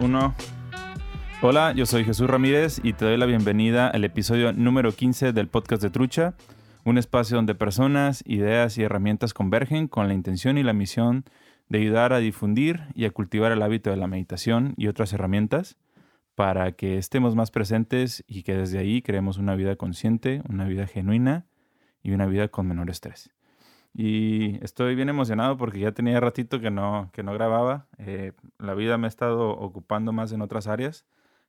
2, 1. Hola, yo soy Jesús Ramírez y te doy la bienvenida al episodio número 15 del podcast de Trucha, un espacio donde personas, ideas y herramientas convergen con la intención y la misión de ayudar a difundir y a cultivar el hábito de la meditación y otras herramientas para que estemos más presentes y que desde ahí creemos una vida consciente, una vida genuina y una vida con menor estrés. Y estoy bien emocionado porque ya tenía ratito que no, que no grababa. Eh, la vida me ha estado ocupando más en otras áreas,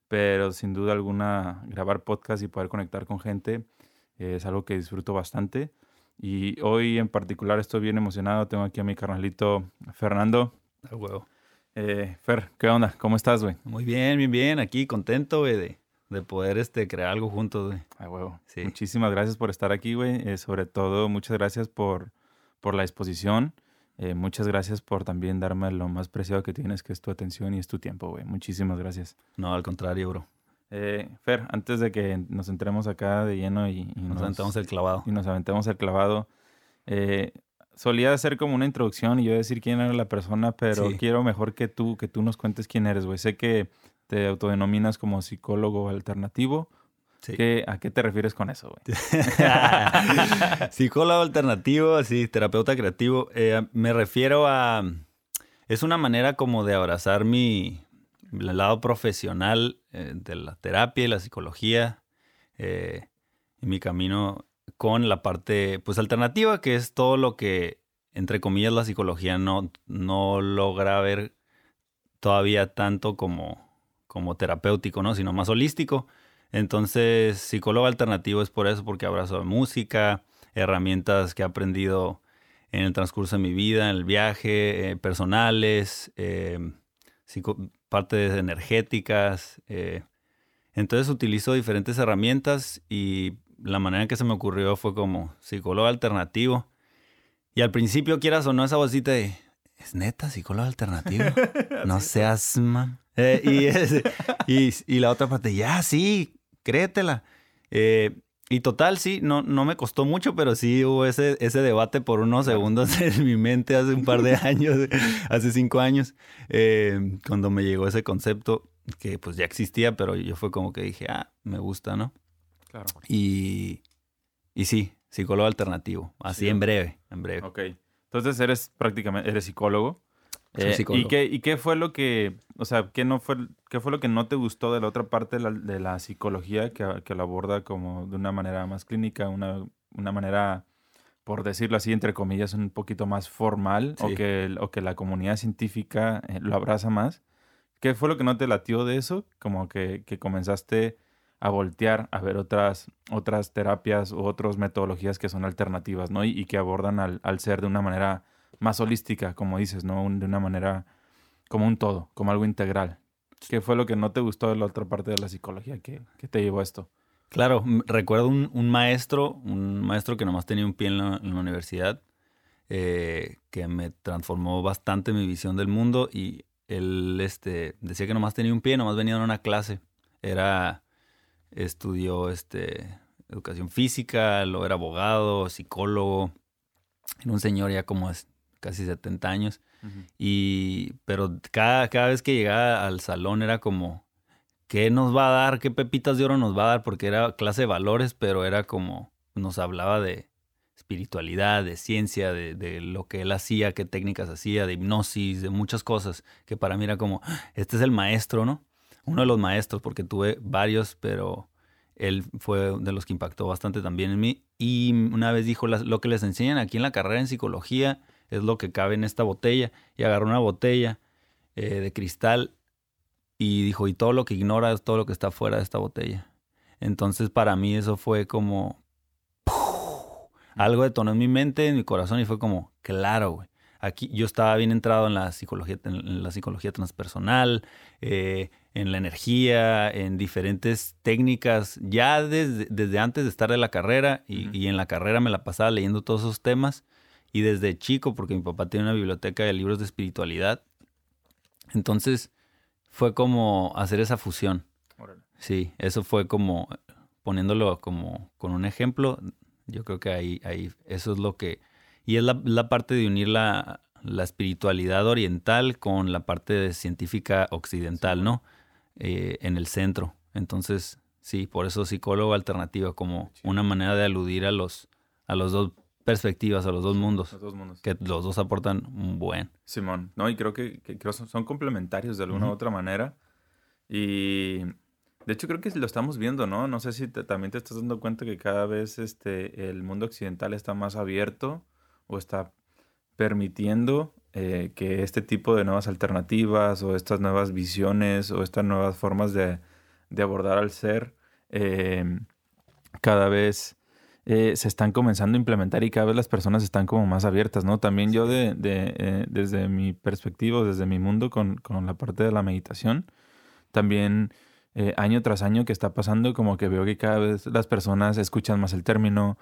pero sin duda alguna grabar podcast y poder conectar con gente eh, es algo que disfruto bastante. Y hoy en particular estoy bien emocionado. Tengo aquí a mi carnalito Fernando. A huevo. Eh, Fer, ¿qué onda? ¿Cómo estás, güey? Muy bien, bien, bien. Aquí contento, güey, de, de poder este, crear algo juntos, güey. A huevo. Sí. Muchísimas gracias por estar aquí, güey. Eh, sobre todo, muchas gracias por, por la exposición. Eh, muchas gracias por también darme lo más preciado que tienes, que es tu atención y es tu tiempo, güey. Muchísimas gracias. No, al contrario, bro. Eh, Fer, antes de que nos entremos acá de lleno y, y Nos aventamos el clavado. y nos aventemos el clavado, eh, solía hacer como una introducción y yo decir quién era la persona, pero Sí. quiero mejor que tú, que tú nos cuentes quién eres, güey. Sé que te autodenominas como psicólogo alternativo. Sí. ¿Qué- ¿A qué te refieres con eso, güey? Psicólogo alternativo, sí, terapeuta creativo. Eh, me refiero a... Es una manera como de abrazar mi el lado profesional eh, de la terapia y la psicología eh, y mi camino con la parte pues alternativa, que es todo lo que, entre comillas, la psicología no, no logra ver todavía tanto como, como terapéutico, ¿no? Sino más holístico. Entonces, psicólogo alternativo es por eso, porque abrazo música, herramientas que he aprendido en el transcurso de mi vida, en el viaje, eh, personales, eh, partes energéticas. eh. Entonces utilizo diferentes herramientas y la manera en que se me ocurrió fue como psicólogo alternativo. Y al principio, quieras o no, esa vocita de, ¿es neta psicólogo alternativo? no seas, man. Eh, y, es- y, y la otra parte, ya, sí, créetela. Eh, y total, sí, no, no me costó mucho, pero sí hubo ese, ese debate por unos segundos en mi mente hace un par de años, hace cinco años, eh, cuando me llegó ese concepto que pues ya existía, pero yo fue como que dije, ah, me gusta, ¿no? Claro. Y, y sí, psicólogo alternativo, así Sí. en breve, en breve. Ok. Entonces eres prácticamente, eres psicólogo. Eh. ¿y, qué, ¿Y qué fue lo que, o sea, qué, no fue, qué fue lo que no te gustó de la otra parte de la, de la psicología que, que lo aborda como de una manera más clínica, una, una manera, por decirlo así, entre comillas, un poquito más formal o, Sí. que, el- o que la comunidad científica eh, lo abraza más? ¿Qué fue lo que no te latió de eso? Como que, que comenzaste a voltear a ver otras, otras terapias u otras metodologías que son alternativas, ¿no? Y, y que abordan al, al ser de una manera más holística, como dices, ¿no? Un- de una manera como un todo, como algo integral. ¿Qué fue lo que no te gustó de la otra parte de la psicología que te llevó a esto? Claro, recuerdo un, un maestro, un maestro que nomás tenía un pie en la, universidad, eh, que me transformó bastante mi visión del mundo y él este, decía que nomás tenía un pie, nomás venía en una clase. Era, estudió este, educación física, lo era abogado, psicólogo, era un señor ya como casi 70 años. Y, pero cada, cada vez que llegaba al salón era como, ¿qué nos va a dar? ¿Qué pepitas de oro nos va a dar? Porque era clase de valores, pero era como, nos hablaba de espiritualidad, de ciencia, de, de lo que él hacía, qué técnicas hacía, de hipnosis, de muchas cosas, que para mí era como, este es el maestro, ¿no? Uno de los maestros, porque tuve varios, pero él fue de los que impactó bastante también en mí. Y una vez dijo, "Las- lo que les enseñan aquí en la carrera en psicología es lo que cabe en esta botella. Y agarró una botella eh, de cristal y dijo, y todo lo que ignora es todo lo que está fuera de esta botella. Entonces para mí eso fue como... Algo detonó en mi mente, en mi corazón y fue como, claro, güey. Aquí yo estaba bien entrado en la psicología, en la psicología transpersonal, eh, en la energía, en diferentes técnicas, ya desde, desde antes de estar de la carrera y, y en la carrera me la pasaba leyendo todos esos temas y desde chico, porque mi papá tiene una biblioteca de libros de espiritualidad, entonces fue como hacer esa fusión. Sí, eso fue como poniéndolo como con un ejemplo. Yo creo que ahí, ahí, eso es lo que. Y es la, la parte de unir la, la espiritualidad oriental con la parte científica occidental, ¿no? Eh, en el centro. Entonces, sí, por eso psicólogo alternativa, como una manera de aludir a los, a los dos perspectivas, a los dos mundos. Los dos mundos. Que los dos aportan un buen. Simón, no, y creo que, que son, son, complementarios de alguna u otra manera. Y de hecho creo que lo estamos viendo, ¿no? No sé si también te estás dando cuenta que cada vez este, el mundo occidental está más abierto o está permitiendo eh, que este tipo de nuevas alternativas o estas nuevas visiones o estas nuevas formas de, de abordar al ser em, cada vez eh, se están comenzando a implementar y cada vez las personas están como más abiertas, ¿no? También yo de, de eh, desde mi perspectiva, desde mi mundo con, con, la parte de la meditación, también año tras año que está pasando, como que veo que cada vez las personas escuchan más el término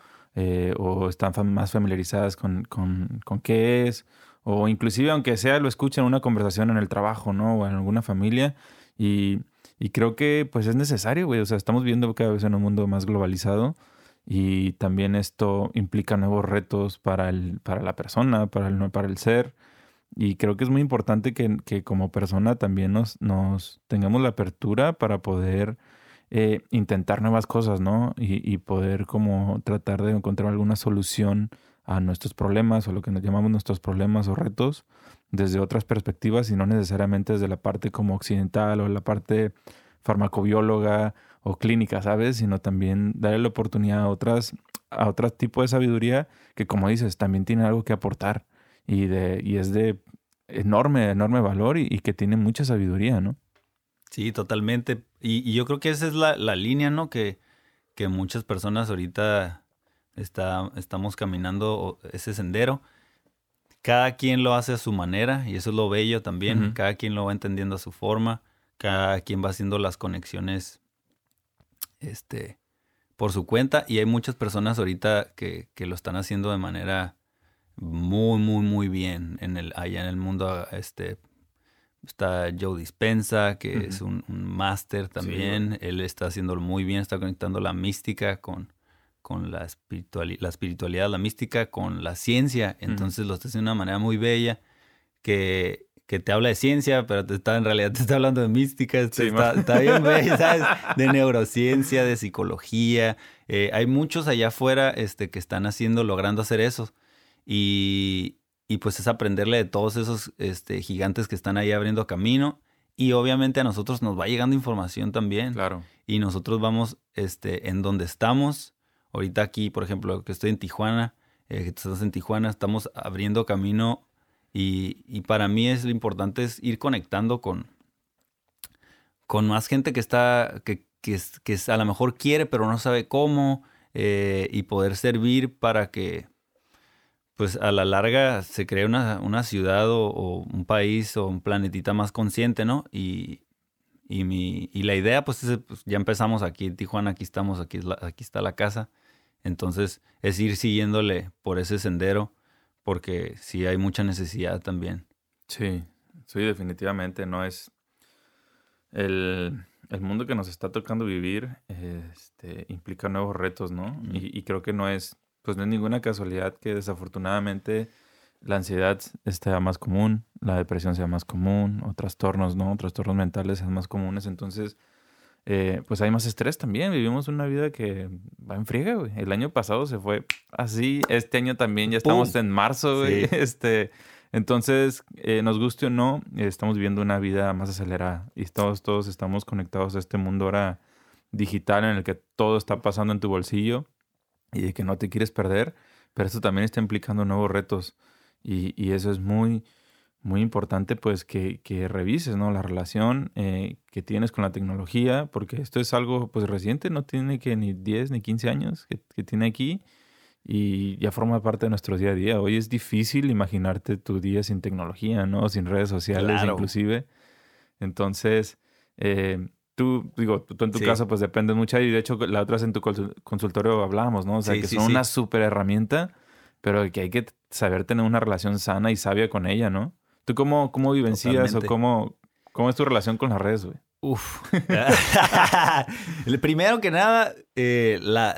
o están más familiarizadas con, con, con qué es o inclusive aunque sea lo escuchen en una conversación en el trabajo, ¿no? O en alguna familia. Y, y creo que pues es necesario, güey. O sea, estamos viendo cada vez en un mundo más globalizado y también esto implica nuevos retos para, el, para la persona, para el, para el ser. Y creo que es muy importante que, que como persona también nos, nos, tengamos la apertura para poder eh, intentar nuevas cosas, ¿no? Y, y, poder como tratar de encontrar alguna solución a nuestros problemas o lo que nos llamamos nuestros problemas o retos desde otras perspectivas y no necesariamente desde la parte como occidental o la parte farmacobióloga o clínica, ¿sabes? Sino también darle la oportunidad a otras a otro tipo de sabiduría que como dices también tiene algo que aportar y de y es de enorme enorme valor y, que tiene mucha sabiduría, ¿no? Sí, totalmente. Y, yo creo que esa es la, la línea, ¿no? Que, que muchas personas ahorita está, estamos caminando ese sendero. Cada quien lo hace a su manera y eso es lo bello también. Cada quien lo va entendiendo a su forma. Cada quien va haciendo las conexiones este, por su cuenta. Y hay muchas personas ahorita que, que lo están haciendo de manera muy, muy, muy bien en el, allá en el mundo. Este, está Joe Dispensa, que es un, máster también. Él está haciéndolo muy bien, está conectando la mística con, con la, espiritualidad, la espiritualidad, la mística, con la ciencia. Entonces lo hace de una manera muy bella que, que, te habla de ciencia, pero te está, en realidad te está hablando de mística. está, bien bella, ¿sabes? De neurociencia, de psicología. Eh, hay muchos allá afuera este, que están haciendo, logrando hacer eso. Y, y pues es aprenderle de todos esos este, gigantes que están ahí abriendo camino. Y obviamente a nosotros nos va llegando información también. Claro. Y nosotros vamos este, en donde estamos Ahorita aquí, por ejemplo, que estoy en Tijuana, eh, que estás en Tijuana, estamos abriendo camino y, para mí es lo importante es ir conectando con, con más gente que está, que, que, a lo mejor quiere pero no sabe cómo eh, y poder servir para que pues a la larga se cree una, una ciudad o, un país o un planetita más consciente, ¿no? Y, y, mi, y la idea, pues, es, pues, ya empezamos aquí en Tijuana, aquí estamos, aquí, aquí está la casa. Entonces es ir siguiéndole por ese sendero porque sí hay mucha necesidad también. Sí, sí, definitivamente. No es el, mundo que nos está tocando vivir este, implica nuevos retos, ¿no? y, creo que no es, pues no es ninguna casualidad que desafortunadamente la ansiedad sea más común, la depresión sea más común, o trastornos, ¿no? Trastornos mentales sean más comunes. Entonces, eh, pues hay más estrés también. Vivimos una vida que va en friega, güey. El año pasado se fue así. Este año también ya estamos en marzo, güey. Este, entonces, eh, nos guste o no, estamos viviendo una vida más acelerada y todos, todos estamos conectados a este mundo ahora digital en el que todo está pasando en tu bolsillo y de que no te quieres perder, pero esto también está implicando nuevos retos y, y eso es muy, muy importante pues que, que revises ¿no? la relación eh, que tienes con la tecnología, porque esto es algo pues reciente, no tiene que ni 10 ni 15 años que, que, tiene aquí y ya forma parte de nuestro día a día. Hoy es difícil imaginarte tu día sin tecnología, ¿no? Sin redes sociales inclusive. Entonces, eh, tú, digo, tú en tu caso pues depende mucho y de hecho la otra vez en tu consultorio hablábamos, ¿no? O sea, que son una súper herramienta, pero que hay que saber tener una relación sana y sabia con ella, ¿no? ¿Tú cómo, cómo vivencias o cómo, cómo es tu relación con las redes, güey? Uf. Primero que nada, eh, la,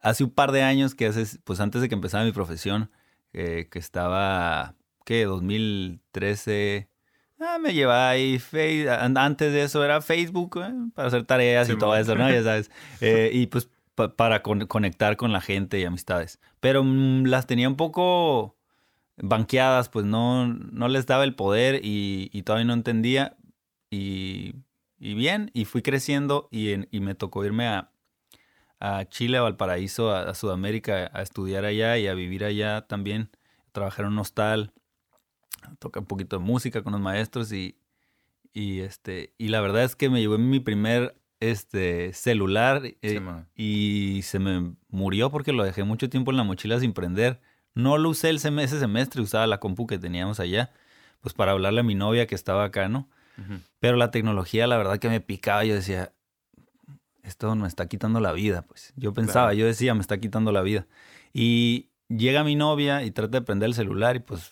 hace un par de años que haces, pues antes de que empezara mi profesión, eh, que estaba ¿qué? 2013. Ah, me llevaba ahí, Face- an- antes de eso era Facebook, eh, para hacer tareas y todo eso, ¿no? Ya sabes. Eh, y pues pa- para con- conectar con la gente y amistades. Pero mm, las tenía un poco banqueadas, pues no, no les daba el poder y, y todavía no entendía. Y, y bien, y fui creciendo y, en- y me tocó irme a, a Chile, a Valparaíso, a, a Sudamérica, a estudiar allá y a vivir allá también, trabajar en un hostal, tocar un poquito de música con los maestros y, y, este, y la verdad es que me llevé mi primer este, celular eh, Sí, y se me murió porque lo dejé mucho tiempo en la mochila sin prender. No lo usé el sem- ese semestre, usaba la compu que teníamos allá, pues para hablarle a mi novia que estaba acá, ¿no? Pero la tecnología, la verdad que me picaba. Yo decía, esto me está quitando la vida. Pues yo pensaba, Claro. yo decía, me está quitando la vida. Y llega mi novia y trata de prender el celular y pues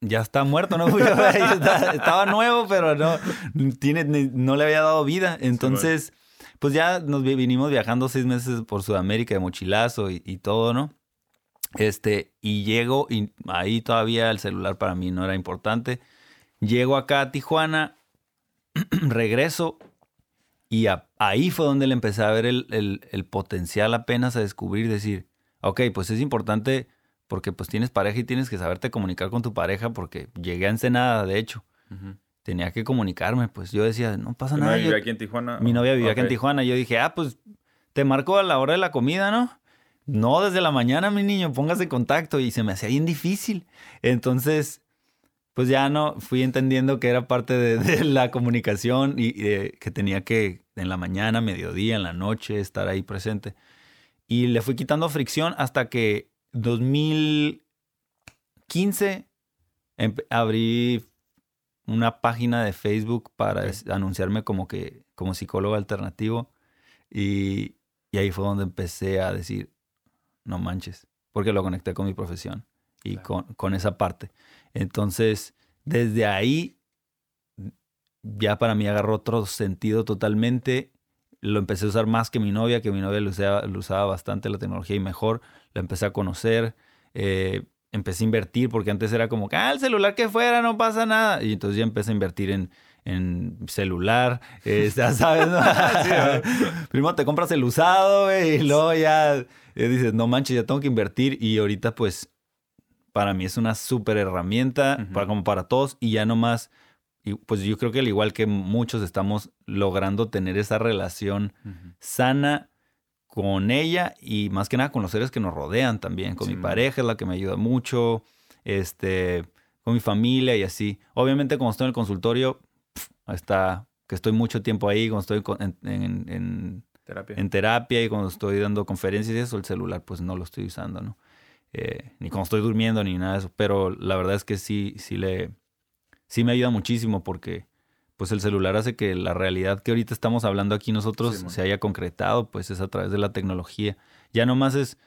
ya está muerto, ¿no? Estaba nuevo, pero no, tiene, no le había dado vida. Entonces, pues ya nos vi- vinimos viajando seis meses por Sudamérica de mochilazo y, y todo, ¿no? Este, y llego y ahí todavía el celular para mí no era importante. Llego acá a Tijuana, regreso y a- ahí fue donde le empecé a ver el, el- el potencial apenas a descubrir, decir, ok, pues es importante porque pues tienes pareja y tienes que saberte comunicar con tu pareja porque llegué a Ensenada, de hecho, tenía que comunicarme, pues yo decía, no pasa ¿Tu nada. novia yo- vive aquí en Tijuana? mi novia vivía acá en. Tijuana. Yo dije, ah, pues te marco a la hora de la comida, ¿no? No, desde la mañana, mi niño, póngase en contacto. Y se me hacía bien difícil. Entonces, pues ya no, fui entendiendo que era parte de, de la comunicación y que tenía que en la mañana, mediodía, en la noche, estar ahí presente. Y le fui quitando fricción hasta que 2015 empe- abrí una página de Facebook para anunciarme como que como psicólogo alternativo y, y ahí fue donde empecé a decir no manches porque lo conecté con mi profesión y Claro. con, con esa parte entonces desde ahí ya para mí agarró otro sentido totalmente lo empecé a usar más que mi novia que mi novia lo usaba, lo usaba bastante la tecnología y mejor la empecé a conocer eh, empecé a invertir porque antes era como que, ah, el celular que fuera, no pasa nada. Y entonces ya empecé a invertir en, en celular, eh, ya sabes, ¿no? Primero te compras el usado, güey, y luego ya eh, dices, no manches, ya tengo que invertir. Y ahorita, pues, para mí es una súper herramienta, para, como para todos, y ya nomás, y pues yo creo que al igual que muchos estamos logrando tener esa relación sana con ella y más que nada con los seres que nos rodean también. Con Sí, mi pareja es la que me ayuda mucho, este, con mi familia y así. Obviamente cuando estoy en el consultorio, está que estoy mucho tiempo ahí, cuando estoy en, en- en- Terapia. en terapia y cuando estoy dando conferencias y eso, el celular pues no lo estoy usando, ¿no? Eh, ni cuando estoy durmiendo ni nada de eso. Pero la verdad es que sí, sí le, sí me ayuda muchísimo porque pues el celular hace que la realidad que ahorita estamos hablando aquí nosotros Sí, se haya concretado, pues es a través de la tecnología. Ya nomás es,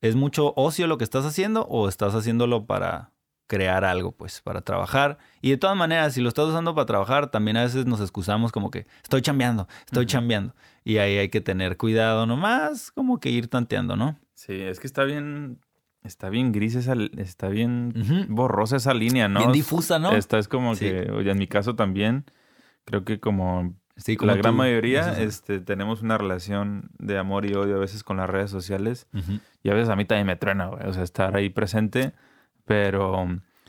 es mucho ocio lo que estás haciendo o estás haciéndolo para crear algo, pues, para trabajar. Y de todas maneras, si lo estás usando para trabajar, también a veces nos excusamos como que estoy chambeando, estoy chambeando. Y ahí hay que tener cuidado nomás, como que ir tanteando, ¿no? Sí, es que está bien, está bien gris esa, está bien borrosa esa línea, ¿no? Bien difusa, ¿no? Esta es como Sí. que, oye, en mi caso también, creo que como Sí, como la gran mayoría, este, tenemos una relación de amor y odio a veces con las redes sociales. Ujú. Y a veces a mí también me truena, güey. O sea, estar ahí presente. Pero,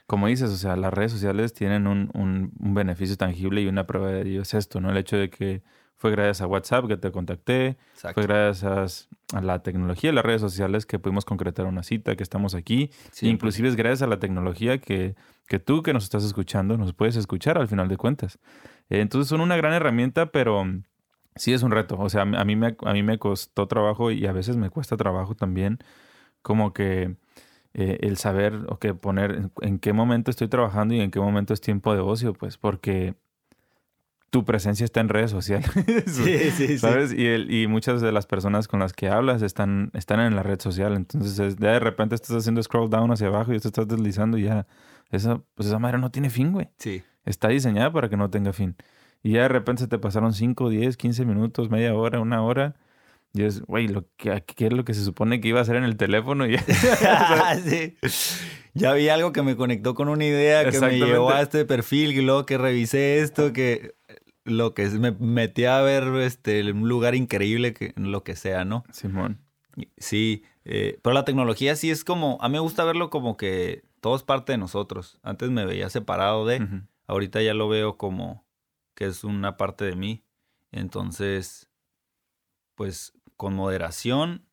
como dices, o sea, las redes sociales tienen un, un- un beneficio tangible y una prueba de ello es esto, ¿no? El hecho de que fue gracias a WhatsApp que te contacté, Exacto. fue gracias a la tecnología y las redes sociales que pudimos concretar una cita, que estamos aquí. Sí, Inclusive es gracias a la tecnología que, que tú que nos estás escuchando nos puedes escuchar al final de cuentas. Entonces son una gran herramienta, pero sí es un reto. O sea, a mí me, a mí me costó trabajo y a veces me cuesta trabajo también como que eh, el saber o que poner en, en qué momento estoy trabajando y en qué momento es tiempo de ocio, pues porque tu presencia está en redes sociales. Sí, sí, sí. ¿Sabes? Y, el, y muchas de las personas con las que hablas están, están en la red social. Entonces, es- ya de repente estás haciendo scroll down hacia abajo y te estás deslizando y ya. Esa, pues esa madre no tiene fin, güey. Sí. Está diseñada para que no tenga fin. Y ya de repente se te pasaron 5, 10, 15 minutos, media hora, una hora. Y es, güey, lo que, ¿qué es lo que se supone que iba a hacer en el teléfono? Y sí. Ya vi algo que me conectó con una idea, que me llevó a este perfil, y luego que revisé esto, que lo que es, me metí a ver este, un lugar increíble, que, lo que sea, ¿no? Simón. Sí, eh, pero la tecnología sí es como, a mí me gusta verlo como que todo es parte de nosotros. Antes me veía separado de, ahorita ya lo veo como que es una parte de mí. Entonces, pues con moderación,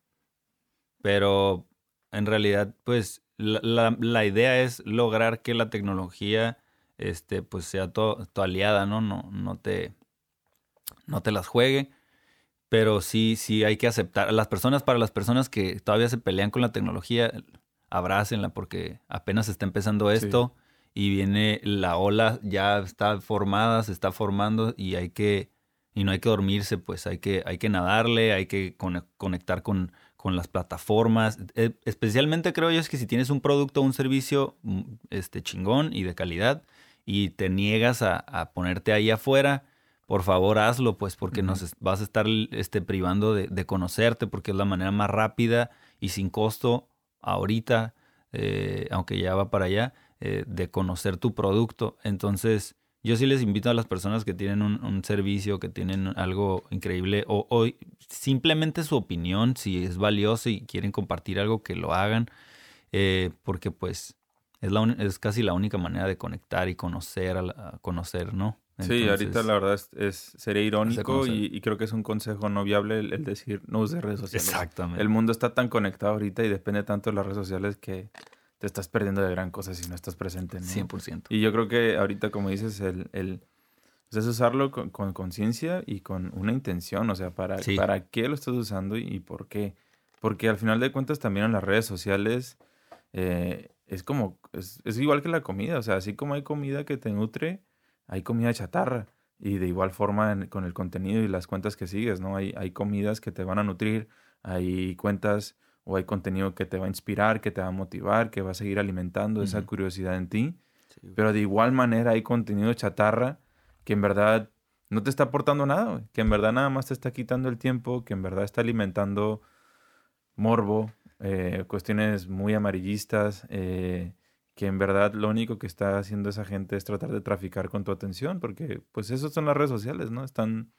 pero en realidad, pues la, la, idea es lograr que la tecnología este, pues sea tu aliada, ¿no? No, no, te, no te las juegue. Pero sí, sí hay que aceptar. Las personas, para las personas que todavía se pelean con la tecnología, abrácenla porque apenas está empezando esto y viene la ola, ya está formada, se está formando y hay que, y no hay que dormirse, pues hay que, hay que nadarle, hay que conectar con, con las plataformas. E, especialmente creo yo es que si tienes un producto o un servicio mm, este, chingón y de calidad y te niegas a, ponerte ahí afuera, por favor hazlo, pues, porque nos vas a estar este, privando de, conocerte, porque es la manera más rápida y sin costo ahorita, eh, aunque ya va para allá, eh, de conocer tu producto. Entonces, yo sí les invito a las personas que tienen un, servicio, que tienen algo increíble o, simplemente su opinión, si es valioso y quieren compartir algo, que lo hagan, eh, porque pues es, la es casi la única manera de conectar y conocer, a, conocer, ¿no? sí, ahorita la verdad es, sería irónico y, creo que es un consejo no viable el, decir no use redes sociales. Exactamente. El mundo está tan conectado ahorita y depende tanto de las redes sociales que te estás perdiendo de gran cosa si no estás presente. ¿no? 100%. Y yo creo que ahorita, como dices, el, el pues, es usarlo con conciencia y con una intención, o sea, para, para qué lo estás usando y, por qué. Porque al final de cuentas también en las redes sociales eh, es como, es, es, igual que la comida, o sea, así como hay comida que te nutre, hay comida chatarra. Y de igual forma con el contenido y las cuentas que sigues, ¿no? Hay, hay comidas que te van a nutrir, hay cuentas o hay contenido que te va a inspirar, que te va a motivar, que va a seguir alimentando esa curiosidad en ti. Pero de igual manera hay contenido chatarra que en verdad no te está aportando nada, que en verdad nada más te está quitando el tiempo, que en verdad está alimentando morbo, eh, cuestiones muy amarillistas, eh, que en verdad lo único que está haciendo esa gente es tratar de traficar con tu atención, porque pues eso son las redes sociales, ¿no? Están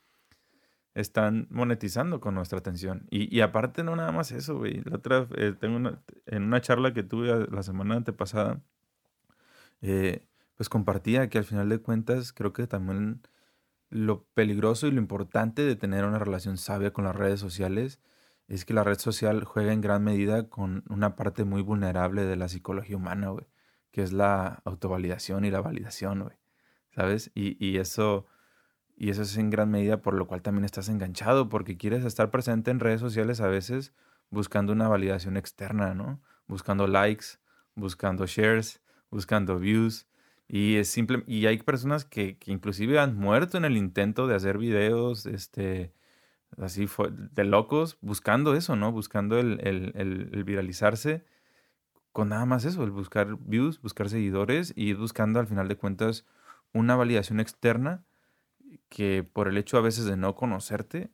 están monetizando con nuestra atención. Y, y aparte, no nada más eso, güey. La otra, eh, tengo una, en una charla que tuve la semana antepasada, eh, pues compartía que al final de cuentas creo que también lo peligroso y lo importante de tener una relación sabia con las redes sociales es que la red social juega en gran medida con una parte muy vulnerable de la psicología humana, güey, que es la autovalidación y la validación, güey, ¿sabes? Y, y eso y eso es en gran medida por lo cual también estás enganchado, porque quieres estar presente en redes sociales a veces buscando una validación externa, ¿no? Buscando likes, buscando shares, buscando views. Y es simple, y hay personas que, que inclusive han muerto en el intento de hacer videos, este, así fue, de locos, buscando eso, ¿no? Buscando el, el, el, viralizarse con nada más eso, el buscar views, buscar seguidores y buscando al final de cuentas una validación externa que por el hecho a veces de no conocerte,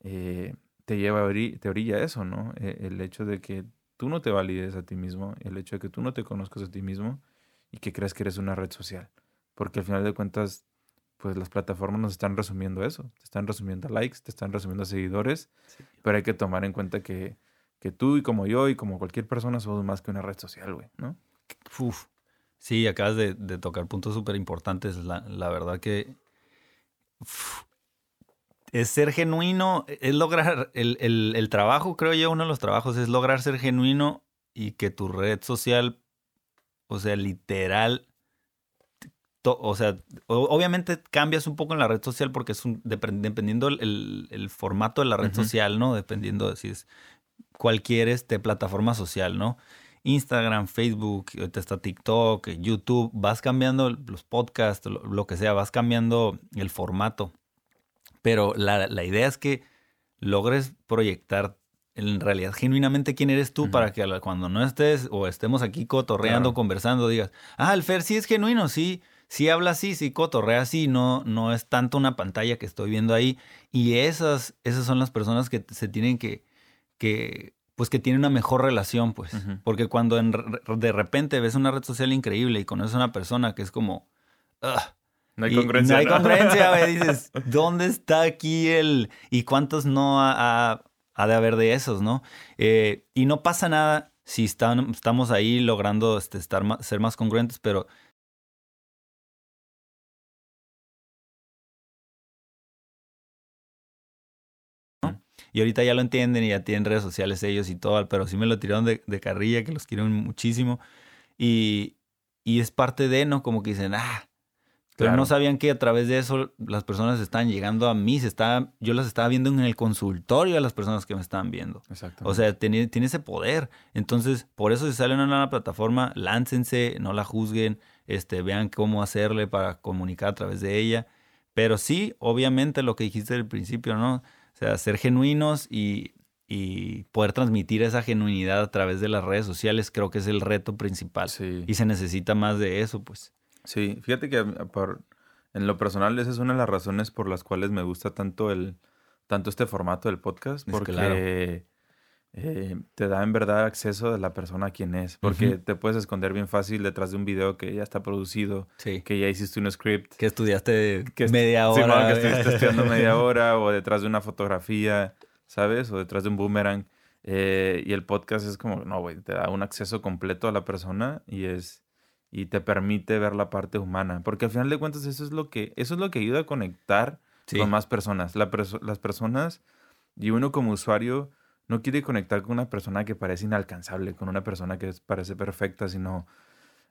eh, te lleva a te orilla eso, ¿no? E, el hecho de que tú no te valides a ti mismo, el hecho de que tú no te conozcas a ti mismo y que creas que eres una red social. Porque al final de cuentas, pues las plataformas nos están resumiendo eso. Te están resumiendo likes, te están resumiendo seguidores, pero hay que tomar en cuenta que, que, tú y como yo y como cualquier persona somos más que una red social, güey, ¿no? Uf. Sí, acabas de, de tocar puntos súper importantes. La, la verdad que es ser genuino, es lograr el, trabajo, creo yo, uno de los trabajos es lograr ser genuino y que tu red social, o sea, literal, o sea, obviamente cambias un poco en la red social porque es un, dependiendo el, formato de la red social, ¿no? Dependiendo de si es cualquier este, plataforma social, ¿no? Instagram, Facebook, ahorita está TikTok, YouTube, vas cambiando los podcasts, lo, que sea, vas cambiando el formato. Pero la, idea es que logres proyectar en realidad genuinamente quién eres tú para que cuando no estés o estemos aquí cotorreando, conversando, digas, ah, el Fer sí es genuino, sí, sí habla así, sí cotorrea así, no, no es tanto una pantalla que estoy viendo ahí. Y esas, esas son las personas que se tienen que, que pues que tienen una mejor relación, pues. Porque cuando de repente ves una red social increíble y conoces a una persona que es como... no hay congruencia. No hay congruencia, güey. Dices, ¿dónde está aquí el...? ¿Y cuántos no ha, de haber de esos, no? Eh, y no pasa nada si estamos ahí logrando este, estar ser más congruentes, pero Y ahorita ya lo entienden y ya tienen redes sociales ellos y todo, pero sí me lo tiraron de, carrilla, que los quieren muchísimo. Y, y, es parte de, ¿no? Como que dicen, ah, pero no sabían que a través de eso las personas estaban llegando a mí, se está, yo las estaba viendo en el consultorio a las personas que me estaban viendo. Exacto. O sea, tiene, tiene ese poder. Entonces, por eso si salen a una plataforma, láncense, no la juzguen, este, vean cómo hacerle para comunicar a través de ella. Pero sí, obviamente lo que dijiste al principio, ¿no? O sea, ser genuinos y, poder transmitir esa genuinidad a través de las redes sociales creo que es el reto principal. Y se necesita más de eso, pues. Sí, fíjate que por, en lo personal esa es una de las razones por las cuales me gusta tanto el tanto este formato del podcast, porque eh, te da en verdad acceso de la persona a quien es, porque te puedes esconder bien fácil detrás de un video que ya está producido, que ya hiciste un script. Que estudiaste media hora. que estuviste estudiando media hora, o detrás de una fotografía, ¿sabes? O detrás de un boomerang. Eh, y el podcast es como, no, güey, te da un acceso completo a la persona y es y te permite ver la parte humana, porque al final de cuentas eso es lo que eso es lo que ayuda a conectar con más personas. las personas y uno como usuario no quiere conectar con una persona que parece inalcanzable, con una persona que parece perfecta, sino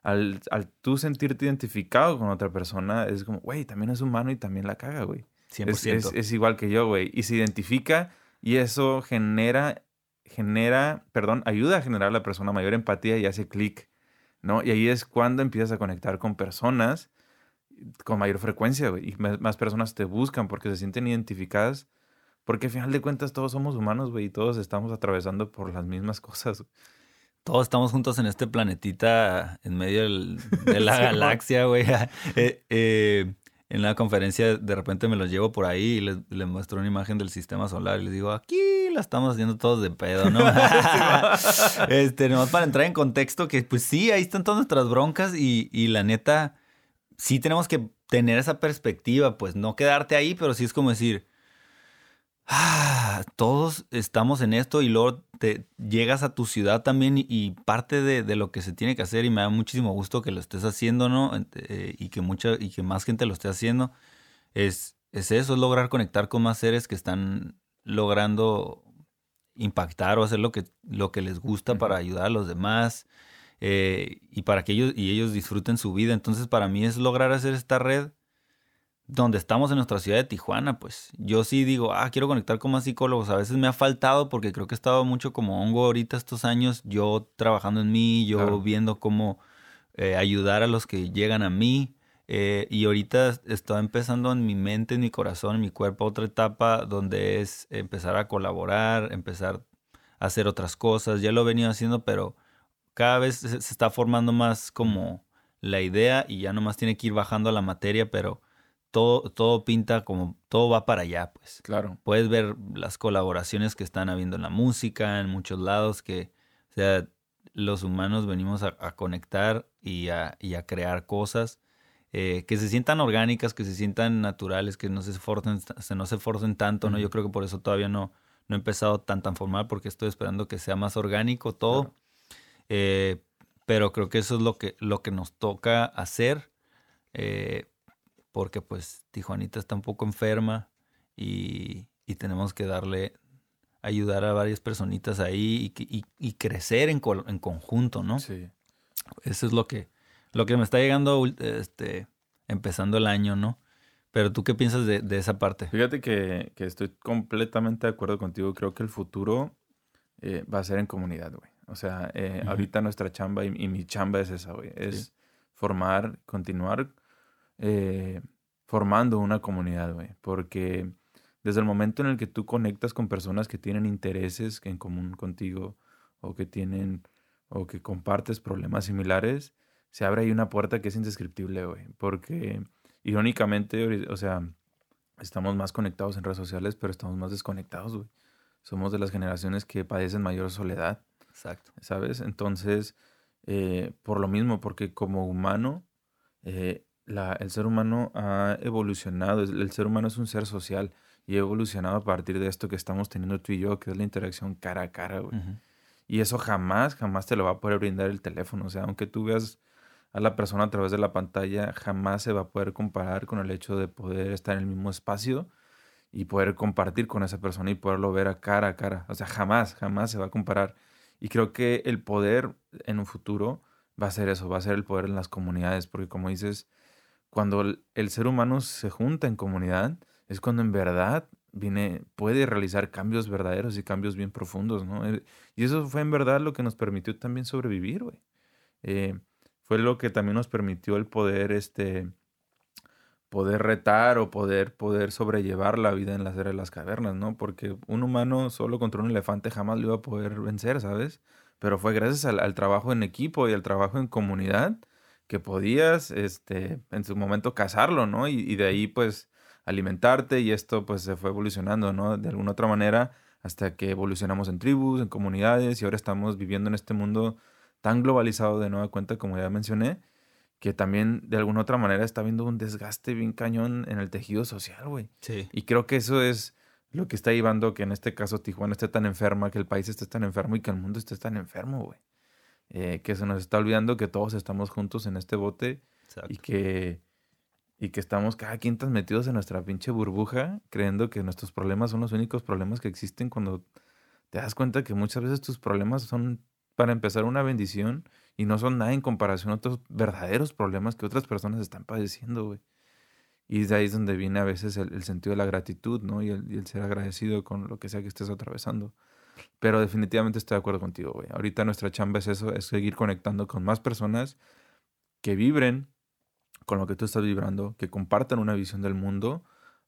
al, al tú sentirte identificado con otra persona, es como, güey, también es humano y también la caga, güey. 100%. Es, es, igual que yo, güey. Y se identifica y eso genera, genera, perdón, ayuda a generar a la persona mayor empatía y hace clic, ¿no? Y ahí es cuando empiezas a conectar con personas con mayor frecuencia, güey. Y más personas te buscan porque se sienten identificadas porque al final de cuentas todos somos humanos, güey, y todos estamos atravesando por las mismas cosas. Todos estamos juntos en este planetita en medio de la galaxia, güey. Eh, eh, en la conferencia de repente me los llevo por ahí y les, muestro una imagen del sistema solar y les digo, aquí la estamos haciendo todos de pedo, ¿no? este, nomás para entrar en contexto que pues sí, ahí están todas nuestras broncas y, y la neta, sí tenemos que tener esa perspectiva, pues no quedarte ahí, pero sí es como decir, ah, todos estamos en esto y luego te llegas a tu ciudad también y, parte de, lo que se tiene que hacer y me da muchísimo gusto que lo estés haciendo, ¿no? Eh, y, que mucha, y que más gente lo esté haciendo, es, es eso, es lograr conectar con más seres que están logrando impactar o hacer lo que, lo que les gusta para ayudar a los demás eh, y para que ellos, y ellos disfruten su vida. Entonces para mí es lograr hacer esta red donde estamos en nuestra ciudad de Tijuana, pues yo sí digo, ah, quiero conectar con más psicólogos. A veces me ha faltado porque creo que he estado mucho como hongo ahorita estos años, yo trabajando en mí, yo viendo cómo eh, ayudar a los que llegan a mí. Eh, y ahorita estoy empezando en mi mente, en mi corazón, en mi cuerpo, otra etapa donde es empezar a colaborar, empezar a hacer otras cosas. Ya lo he venido haciendo, pero cada vez se, se está formando más como la idea y ya nomás tiene que ir bajando a la materia, pero todo, todo pinta como, todo va para allá, pues. Claro. Puedes ver las colaboraciones que están habiendo en la música, en muchos lados, que, o sea, los humanos venimos a, conectar y a, y a, crear cosas eh, que se sientan orgánicas, que se sientan naturales, que no se esforcen, se no se esforcen tanto, ¿no? Yo creo que por eso todavía no, no he empezado tan tan formal, porque estoy esperando que sea más orgánico todo. Eh, pero creo que eso es lo que, lo que nos toca hacer. Eh, porque pues Tijuanita está un poco enferma y, tenemos que darle, ayudar a varias personitas ahí y, crecer en, en, conjunto, ¿no? Sí. Eso es lo que, lo que me está llegando este, empezando el año, ¿no? Pero tú qué piensas de, esa parte? Fíjate que, estoy completamente de acuerdo contigo. Creo que el futuro eh, va a ser en comunidad, güey. O sea, eh, ahorita nuestra chamba y, mi chamba es esa, güey. Es formar, continuar eh, formando una comunidad, güey. Porque desde el momento en el que tú conectas con personas que tienen intereses en común contigo o que tienen o que compartes problemas similares, se abre ahí una puerta que es indescriptible, güey. Porque irónicamente, o sea, estamos más conectados en redes sociales, pero estamos más desconectados, güey. Somos de las generaciones que padecen mayor soledad. Exacto. ¿Sabes? Entonces, eh, por lo mismo, porque como humano, eh, la, el ser humano ha evolucionado. El ser humano es un ser social y ha evolucionado a partir de esto que estamos teniendo tú y yo, que es la interacción cara a cara, güey. Y eso jamás, jamás te lo va a poder brindar el teléfono. O sea, aunque tú veas a la persona a través de la pantalla, jamás se va a poder comparar con el hecho de poder estar en el mismo espacio y poder compartir con esa persona y poderlo ver a cara a cara. O sea, jamás, jamás se va a comparar. Y creo que el poder en un futuro va a ser eso, va a ser el poder en las comunidades, porque como dices, cuando el, ser humano se junta en comunidad, es cuando en verdad viene, puede realizar cambios verdaderos y cambios bien profundos, ¿no? Eh, y eso fue en verdad lo que nos permitió también sobrevivir, güey. Eh, fue lo que también nos permitió el poder, este, poder retar o poder, poder sobrellevar la vida en la era de las cavernas, ¿no? Porque un humano solo contra un elefante jamás lo iba a poder vencer, ¿sabes? Pero fue gracias al, trabajo en equipo y al trabajo en comunidad que podías, este, en su momento cazarlo, ¿no? Y, y, de ahí, pues, alimentarte y esto, pues, se fue evolucionando, ¿no? De alguna otra manera, hasta que evolucionamos en tribus, en comunidades y ahora estamos viviendo en este mundo tan globalizado de nueva cuenta, como ya mencioné, que también de alguna otra manera está viendo un desgaste bien cañón en el tejido social, güey. Sí. Y creo que eso es lo que está llevando que en este caso Tijuana esté tan enferma, que el país esté tan enfermo y que el mundo esté tan enfermo, güey. Eh, que se nos está olvidando que todos estamos juntos en este bote y que, y que estamos cada quien tan metidos en nuestra pinche burbuja, creyendo que nuestros problemas son los únicos problemas que existen cuando te das cuenta que muchas veces tus problemas son para empezar una bendición y no son nada en comparación a otros verdaderos problemas que otras personas están padeciendo, güey. Y de ahí es donde viene a veces el, sentido de la gratitud, ¿no? Y el, ser agradecido con lo que sea que estés atravesando. Pero definitivamente estoy de acuerdo contigo, güey. Ahorita nuestra chamba es eso, es seguir conectando con más personas que vibren con lo que tú estás vibrando, que compartan una visión del mundo,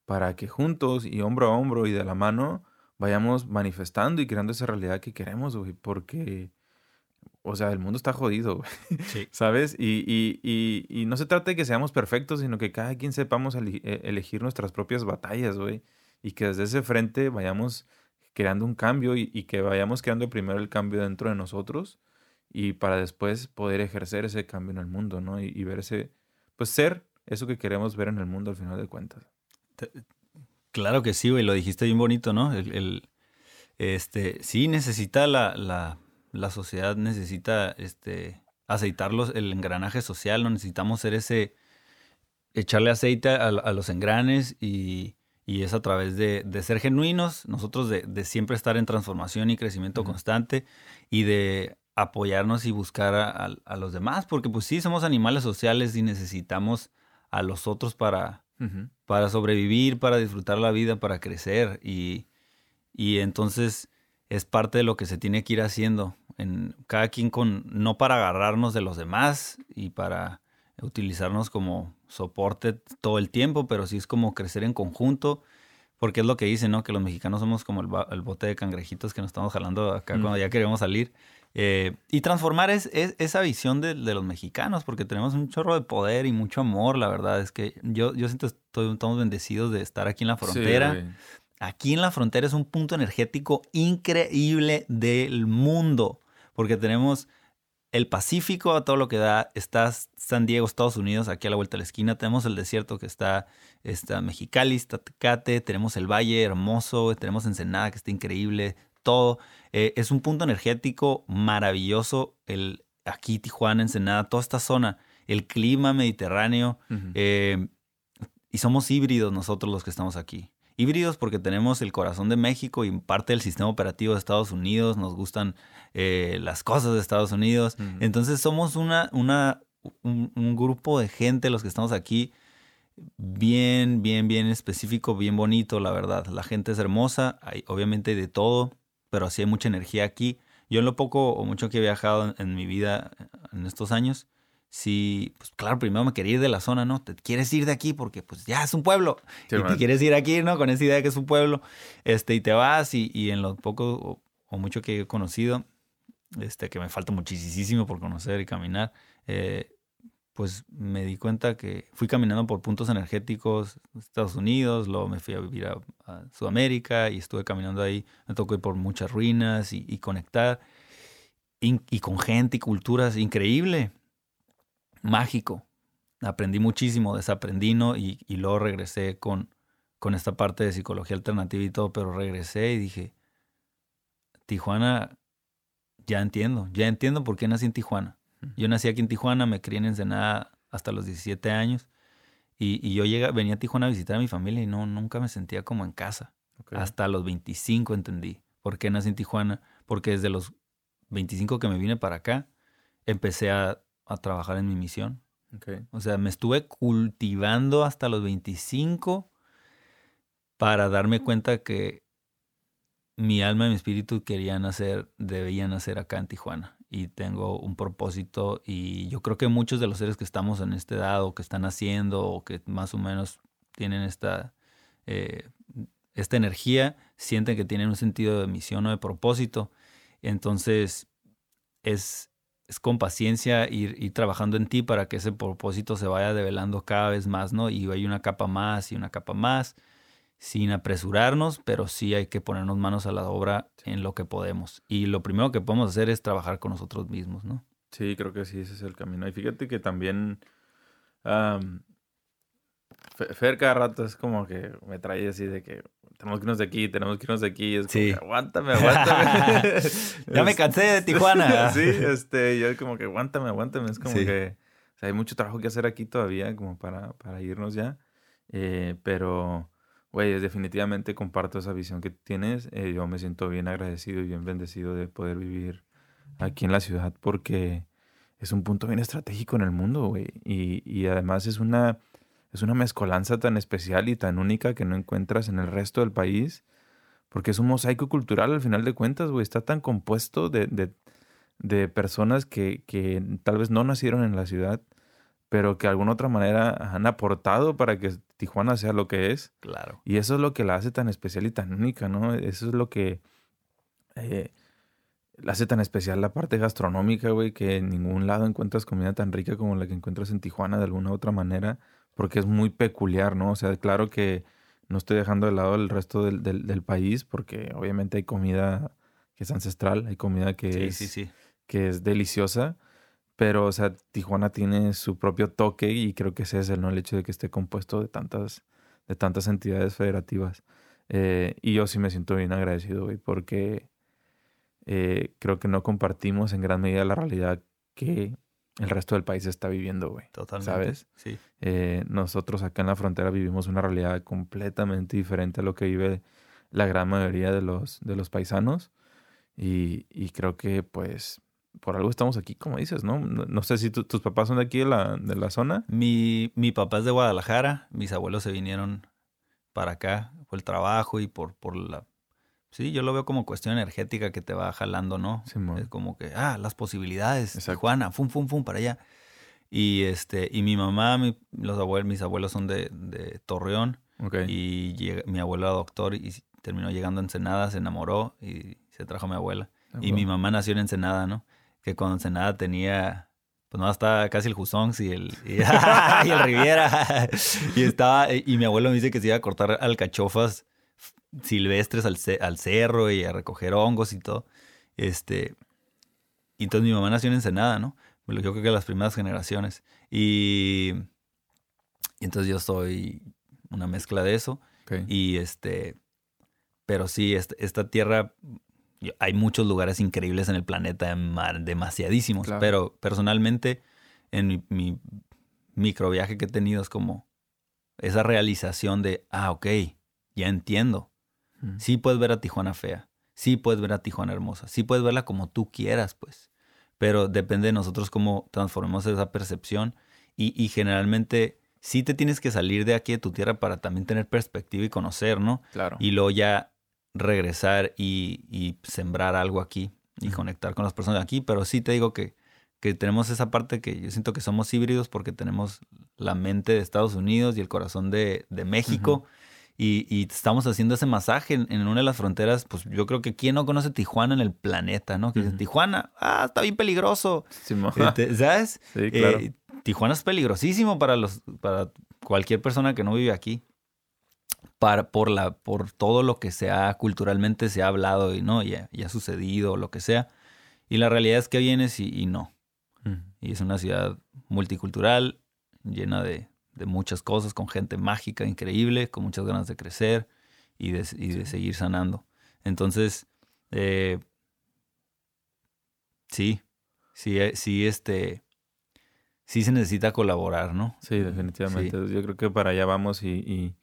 para que juntos y hombro a hombro y de la mano vayamos manifestando y creando esa realidad que queremos, güey. Porque o sea, el mundo está jodido, ¿sabes? Y, y, y, no se trata de que seamos perfectos, sino que cada quien sepamos e, elegir nuestras propias batallas, güey. Y que desde ese frente vayamos creando un cambio y, que vayamos creando primero el cambio dentro de nosotros y para después poder ejercer ese cambio en el mundo, ¿no? Y, ver ese, pues ser eso que queremos ver en el mundo al final de cuentas. Claro que sí, güey, lo dijiste bien bonito, ¿no? El, este, sí necesita la, la la sociedad necesita este, aceitar el engranaje social, no necesitamos ser ese, echarle aceite a, los engranes y, es a través de, ser genuinos, nosotros de, siempre estar en transformación y crecimiento constante y de apoyarnos y buscar a, los demás, porque pues sí, somos animales sociales y necesitamos a los otros para, para sobrevivir, para disfrutar la vida, para crecer y, y entonces es parte de lo que se tiene que ir haciendo. En cada quien con, no para agarrarnos de los demás y para utilizarnos como soporte todo el tiempo, pero sí es como crecer en conjunto, porque es lo que dicen, ¿no? Que los mexicanos somos como el, bote de cangrejitos que nos estamos jalando acá cuando ya queremos salir. Eh, y transformar es, esa visión de, los mexicanos, porque tenemos un chorro de poder y mucho amor, la verdad. Es que yo, yo siento que estamos bendecidos de estar aquí en la frontera. Aquí en la frontera es un punto energético increíble del mundo, porque tenemos el Pacífico a todo lo que da, está San Diego, Estados Unidos, aquí a la vuelta de la esquina, tenemos el desierto que está, está Mexicali, está Tecate, tenemos el Valle hermoso, tenemos Ensenada que está increíble, todo. Eh, es un punto energético maravilloso, el, aquí Tijuana, Ensenada, toda esta zona, el clima mediterráneo, eh, y somos híbridos nosotros los que estamos aquí híbridos porque tenemos el corazón de México y parte del sistema operativo de Estados Unidos, nos gustan eh, las cosas de Estados Unidos. Entonces somos una, una, un, grupo de gente, los que estamos aquí, bien, bien, bien específico, bien bonito, la verdad. La gente es hermosa, hay obviamente de todo, pero así hay mucha energía aquí. Yo en lo poco o mucho que he viajado en mi vida en estos años, si, pues claro, primero me quería ir de la zona, ¿no? Te quieres ir de aquí porque pues ya es un pueblo. y te quieres ir aquí, ¿no? Con esa idea de que es un pueblo. Este, y te vas y, y en lo poco o, mucho que he conocido, este, que me falta muchísimo por conocer y caminar, eh, pues me di cuenta que fui caminando por puntos energéticos, Estados Unidos, luego me fui a vivir a, Sudamérica y estuve caminando ahí, me tocó ir por muchas ruinas y, conectar, y, con gente y culturas, increíble, mágico. Aprendí muchísimo, desaprendí, ¿no? Y, y luego regresé con, con esta parte de psicología alternativa y todo, pero regresé y dije, Tijuana, ya entiendo, ya entiendo por qué nací en Tijuana yo nací aquí en Tijuana, me crié en Ensenada hasta los 17 años. Y, yo llega, venía a Tijuana a visitar a mi familia y no, nunca me sentía como en casa. Hasta los 25 entendí por qué nací en Tijuana. Porque desde los 25 que me vine para acá, empecé a, trabajar en mi misión. O sea, me estuve cultivando hasta los 25 para darme cuenta que mi alma y mi espíritu querían nacer, debían nacer acá en Tijuana y tengo un propósito y yo creo que muchos de los seres que estamos en este edad o que están haciendo o que más o menos tienen esta, eh, esta energía sienten que tienen un sentido de misión o de propósito. Entonces es, es con paciencia ir, ir, trabajando en ti para que ese propósito se vaya develando cada vez más, ¿no? Y hay una capa más y una capa más sin apresurarnos, pero sí hay que ponernos manos a la obra en lo que podemos. Y lo primero que podemos hacer es trabajar con nosotros mismos, ¿no? Sí, creo que sí, ese es el camino. Y fíjate que también Fer cada rato es como que me trae así de que tenemos que irnos de aquí, tenemos que irnos de aquí. Es como que aguántame, aguántame. ya me cansé de Tijuana. sí, este, yo como que aguántame, aguántame. Es como que hay mucho trabajo que hacer aquí todavía como para, para irnos ya. Eh, pero Güey, definitivamente comparto esa visión que tienes. Eh, yo me siento bien agradecido y bien bendecido de poder vivir aquí en la ciudad porque es un punto bien estratégico en el mundo, güey. Y, y además es una, es una mezcolanza tan especial y tan única que no encuentras en el resto del país. Porque es un mosaico cultural al final de cuentas, güey. Está tan compuesto de, de, de personas que, que tal vez no nacieron en la ciudad, pero que de alguna otra manera han aportado para que Tijuana sea lo que es. Claro. Y eso es lo que la hace tan especial y tan única, ¿no? Eso es lo que eh, la hace tan especial la parte gastronómica, güey, que en ningún lado encuentras comida tan rica como la que encuentras en Tijuana de alguna otra manera, porque es muy peculiar, ¿no? O sea, claro que no estoy dejando de lado el resto del, del, país, porque obviamente hay comida que es ancestral, hay comida que, es, que es deliciosa pero, o sea, Tijuana tiene su propio toque y creo que ese es el, ¿no? el hecho de que esté compuesto de tantas, de tantas entidades federativas. Eh, y yo sí me siento bien agradecido, güey, porque eh, creo que no compartimos en gran medida la realidad que el resto del país está viviendo, güey. Totalmente. ¿Sabes? Sí. Eh, nosotros acá en la frontera vivimos una realidad completamente diferente a lo que vive la gran mayoría de los, de los paisanos. Y, y creo que, pues, por algo estamos aquí, como dices, ¿no? No, sé si tus papás son de aquí de la, de la zona. Mi, mi papá es de Guadalajara, mis abuelos se vinieron para acá por el trabajo y por, por la... Sí, yo lo veo como cuestión energética que te va jalando, ¿no? es como que, ah, las posibilidades, Juana, fum, fum, fum, para allá. Y, este, y mi mamá, los abuelos, mis abuelos son de, de Torreón. Y mi abuelo era doctor y terminó llegando a Ensenada, se enamoró y se trajo a mi abuela. Ah, y mi mamá nació en Ensenada, ¿no? que cuando Ensenada tenía, pues no, estaba casi el Jusons y el, y, el Riviera. y estaba, y mi abuelo me dice que se iba a cortar alcachofas silvestres al, al cerro y a recoger hongos y todo. Este, y entonces mi mamá nació en Ensenada, ¿no? Yo creo que las primeras generaciones. Y, y entonces yo soy una mezcla de eso. Y este, pero sí, esta tierra hay muchos lugares increíbles en el planeta, demasiadísimos, pero personalmente en mi, mi micro viaje que he tenido es como esa realización de, ah, ok, ya entiendo. Sí puedes ver a Tijuana fea, sí puedes ver a Tijuana hermosa, sí puedes verla como tú quieras, pues, pero depende de nosotros cómo transformemos esa percepción y, y generalmente sí te tienes que salir de aquí de tu tierra para también tener perspectiva y conocer, ¿no? Claro. Y luego ya regresar y, sembrar algo aquí y conectar con las personas de aquí, pero sí te digo que, que tenemos esa parte que yo siento que somos híbridos porque tenemos la mente de Estados Unidos y el corazón de, México. Y, estamos haciendo ese masaje en, una de las fronteras, pues yo creo que quién no conoce Tijuana en el planeta, ¿no? Que dice, Tijuana, ah, está bien peligroso. Este, ¿Sabes? Sí, claro. Eh, Tijuana es peligrosísimo para, los, para cualquier persona que no vive aquí. Para, por, la, por todo lo que se ha culturalmente se ha hablado y no y ha, sucedido lo que sea. Y la realidad es que vienes y, y no. Y es una ciudad multicultural, llena de, de, muchas cosas, con gente mágica, increíble, con muchas ganas de crecer y de, y de seguir sanando. Entonces, eh, sí, sí, eh, sí, este, sí se necesita colaborar, ¿no? Sí, definitivamente. Yo creo que para allá vamos y,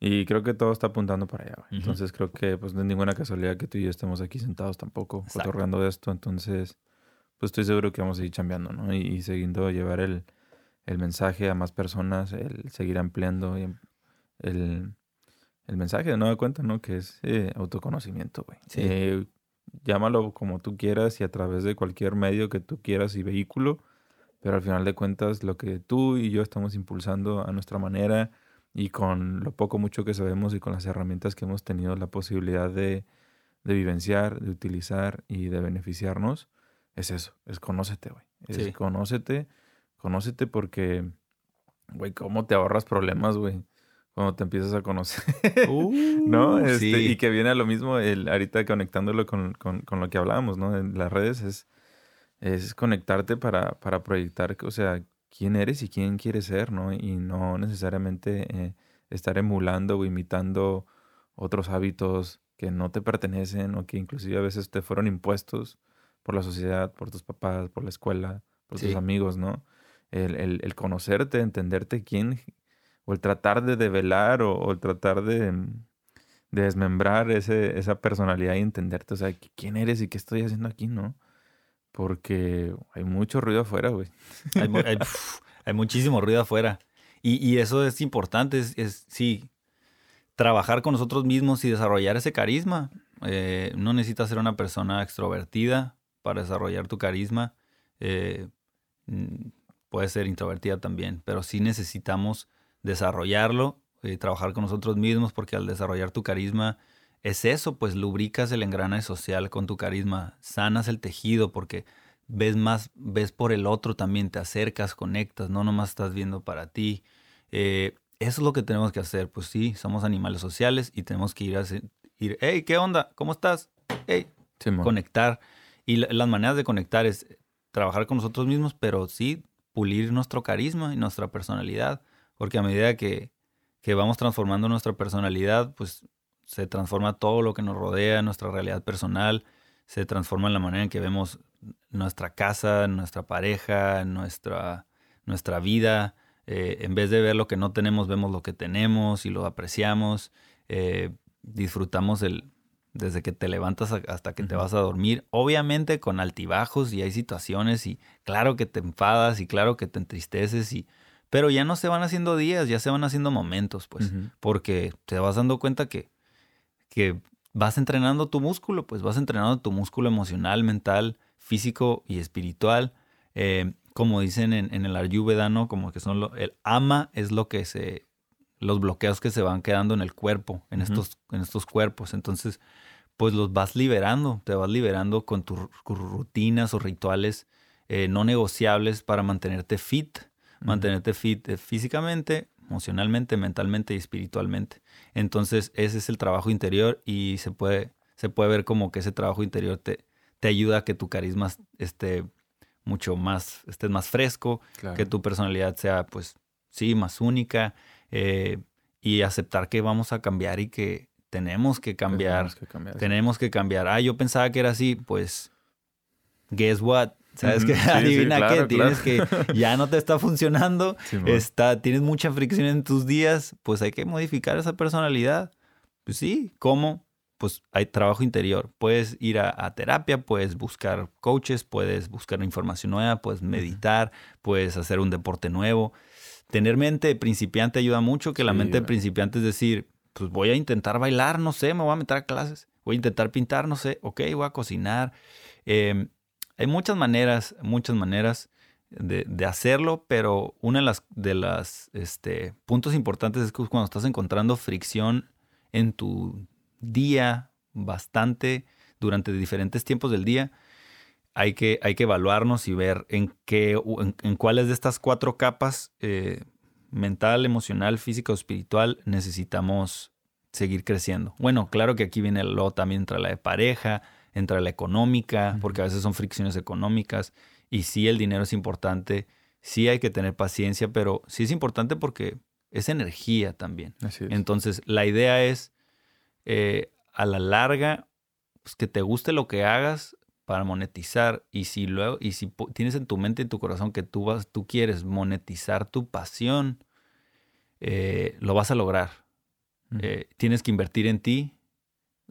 y, creo que todo está apuntando para allá. Entonces creo que pues no es ninguna casualidad que tú y yo estemos aquí sentados tampoco, otorgando esto. Entonces, pues estoy seguro que vamos a ir cambiando, ¿no? Y, y siguiendo llevar el, el, mensaje a más personas, el seguir ampliando el, el mensaje de nueva cuenta, ¿no? Que es eh, autoconocimiento, güey. Eh, llámalo como tú quieras y a través de cualquier medio que tú quieras y vehículo pero al final de cuentas lo que tú y yo estamos impulsando a nuestra manera y con lo poco mucho que sabemos y con las herramientas que hemos tenido la posibilidad de, vivenciar, de utilizar y de beneficiarnos, es eso, es conócete, güey. Es conócete, conócete porque, güey, ¿cómo te ahorras problemas, güey? Cuando te empiezas a conocer, ¿no? Uh, este, y que viene a lo mismo, el, ahorita conectándolo con, con, con, lo que hablábamos, ¿no? En las redes es es conectarte para, para proyectar, o sea, quién eres y quién quieres ser, ¿no? Y no necesariamente eh, estar emulando o imitando otros hábitos que no te pertenecen o que inclusive a veces te fueron impuestos por la sociedad, por tus papás, por la escuela, por tus amigos, ¿no? El, el, el, conocerte, entenderte quién, o el tratar de develar o, el tratar de, de desmembrar ese, esa personalidad y entenderte, o sea, quién eres y qué estoy haciendo aquí, ¿no? Porque hay mucho ruido afuera, güey. Hay, muchísimo ruido afuera. Y, eso es importante, es, sí, trabajar con nosotros mismos y desarrollar ese carisma. Eh, no necesitas ser una persona extrovertida para desarrollar tu carisma. Eh, mm, puede ser introvertida también, pero sí necesitamos desarrollarlo, y trabajar con nosotros mismos, porque al desarrollar tu carisma es eso, pues lubricas el engranaje social con tu carisma, sanas el tejido porque ves más, ves por el otro también, te acercas, conectas, no nomás estás viendo para ti. Eh, eso es lo que tenemos que hacer, pues sí, somos animales sociales y tenemos que ir a ir, hey, ¿qué onda? ¿Cómo estás? Hey, conectar. Y las maneras de conectar es trabajar con nosotros mismos, pero sí pulir nuestro carisma y nuestra personalidad, porque a medida que, que vamos transformando nuestra personalidad, pues se transforma todo lo que nos rodea, nuestra realidad personal, se transforma en la manera en que vemos nuestra casa, nuestra pareja, nuestra, nuestra vida. Eh, en vez de ver lo que no tenemos, vemos lo que tenemos y lo apreciamos. Eh, disfrutamos el, desde que te levantas hasta que te vas a dormir. Obviamente con altibajos y hay situaciones y claro que te enfadas y claro que te entristeces y... Pero ya no se van haciendo días, ya se van haciendo momentos, pues, porque te vas dando cuenta que que vas entrenando tu músculo, pues vas entrenando tu músculo emocional, mental, físico y espiritual. Eh, como dicen en, el Ayurveda, ¿no? Como que son lo, el ama es lo que se, los bloqueos que se van quedando en el cuerpo, en, estos, en estos cuerpos. Entonces, pues los vas liberando, te vas liberando con tus rutinas o rituales eh, no negociables para mantenerte fit, mantenerte fit eh, físicamente, emocionalmente, mentalmente y espiritualmente. Entonces, ese es el trabajo interior y se puede, se puede ver como que ese trabajo interior te, te ayuda a que tu carisma esté mucho más, estés más fresco, que tu personalidad sea, pues, sí, más única eh, y aceptar que vamos a cambiar y que tenemos que cambiar. Tenemos que cambiar. Tenemos que cambiar. Ah, yo pensaba que era así, pues, guess what? ¿Sabes que Adivina qué, tienes que ya no te está funcionando, está, tienes mucha fricción en tus días, pues hay que modificar esa personalidad. Pues sí, ¿cómo? Pues hay trabajo interior. Puedes ir a, terapia, puedes buscar coaches, puedes buscar información nueva, puedes meditar, puedes hacer un deporte nuevo. Tener mente principiante ayuda mucho, que la mente principiante es decir, pues voy a intentar bailar, no sé, me voy a meter a clases, voy a intentar pintar, no sé, ok, voy a cocinar. Eh, hay muchas maneras, muchas maneras de, hacerlo, pero una de las, de las este, puntos importantes es que cuando estás encontrando fricción en tu día bastante durante diferentes tiempos del día, hay que, hay que evaluarnos y ver en qué, en, cuáles de estas cuatro capas, eh, mental, emocional, física o espiritual, necesitamos seguir creciendo. Bueno, claro que aquí viene luego también entra la de pareja, entra la económica, porque a veces son fricciones económicas. Y sí, el dinero es importante, sí hay que tener paciencia, pero sí es importante porque es energía también. Entonces, la idea es, eh, a la larga, pues, que te guste lo que hagas para monetizar. Y si luego, y si tienes en tu mente y en tu corazón que tú vas, tú quieres monetizar tu pasión, eh, lo vas a lograr. Eh, tienes que invertir en ti.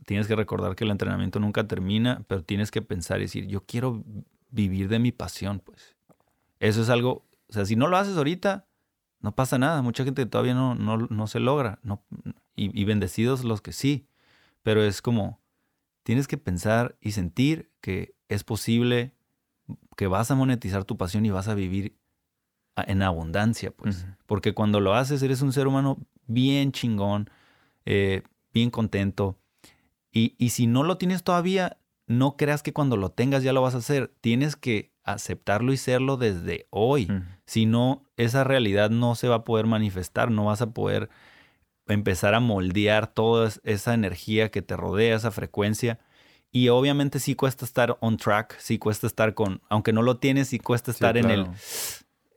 Tienes que recordar que el entrenamiento nunca termina, pero tienes que pensar y decir, yo quiero vivir de mi pasión, pues. Eso es algo, o sea, si no lo haces ahorita, no pasa nada. Mucha gente todavía no, no, se logra. No, y, bendecidos los que sí. Pero es como, tienes que pensar y sentir que es posible que vas a monetizar tu pasión y vas a vivir en abundancia, pues. Porque cuando lo haces, eres un ser humano bien chingón, eh, bien contento. Y, y si no lo tienes todavía, no creas que cuando lo tengas ya lo vas a hacer. Tienes que aceptarlo y serlo desde hoy. Si no, esa realidad no se va a poder manifestar, no vas a poder empezar a moldear toda esa energía que te rodea, esa frecuencia. Y obviamente sí cuesta estar on track, sí cuesta estar con, aunque no lo tienes, sí cuesta estar en el...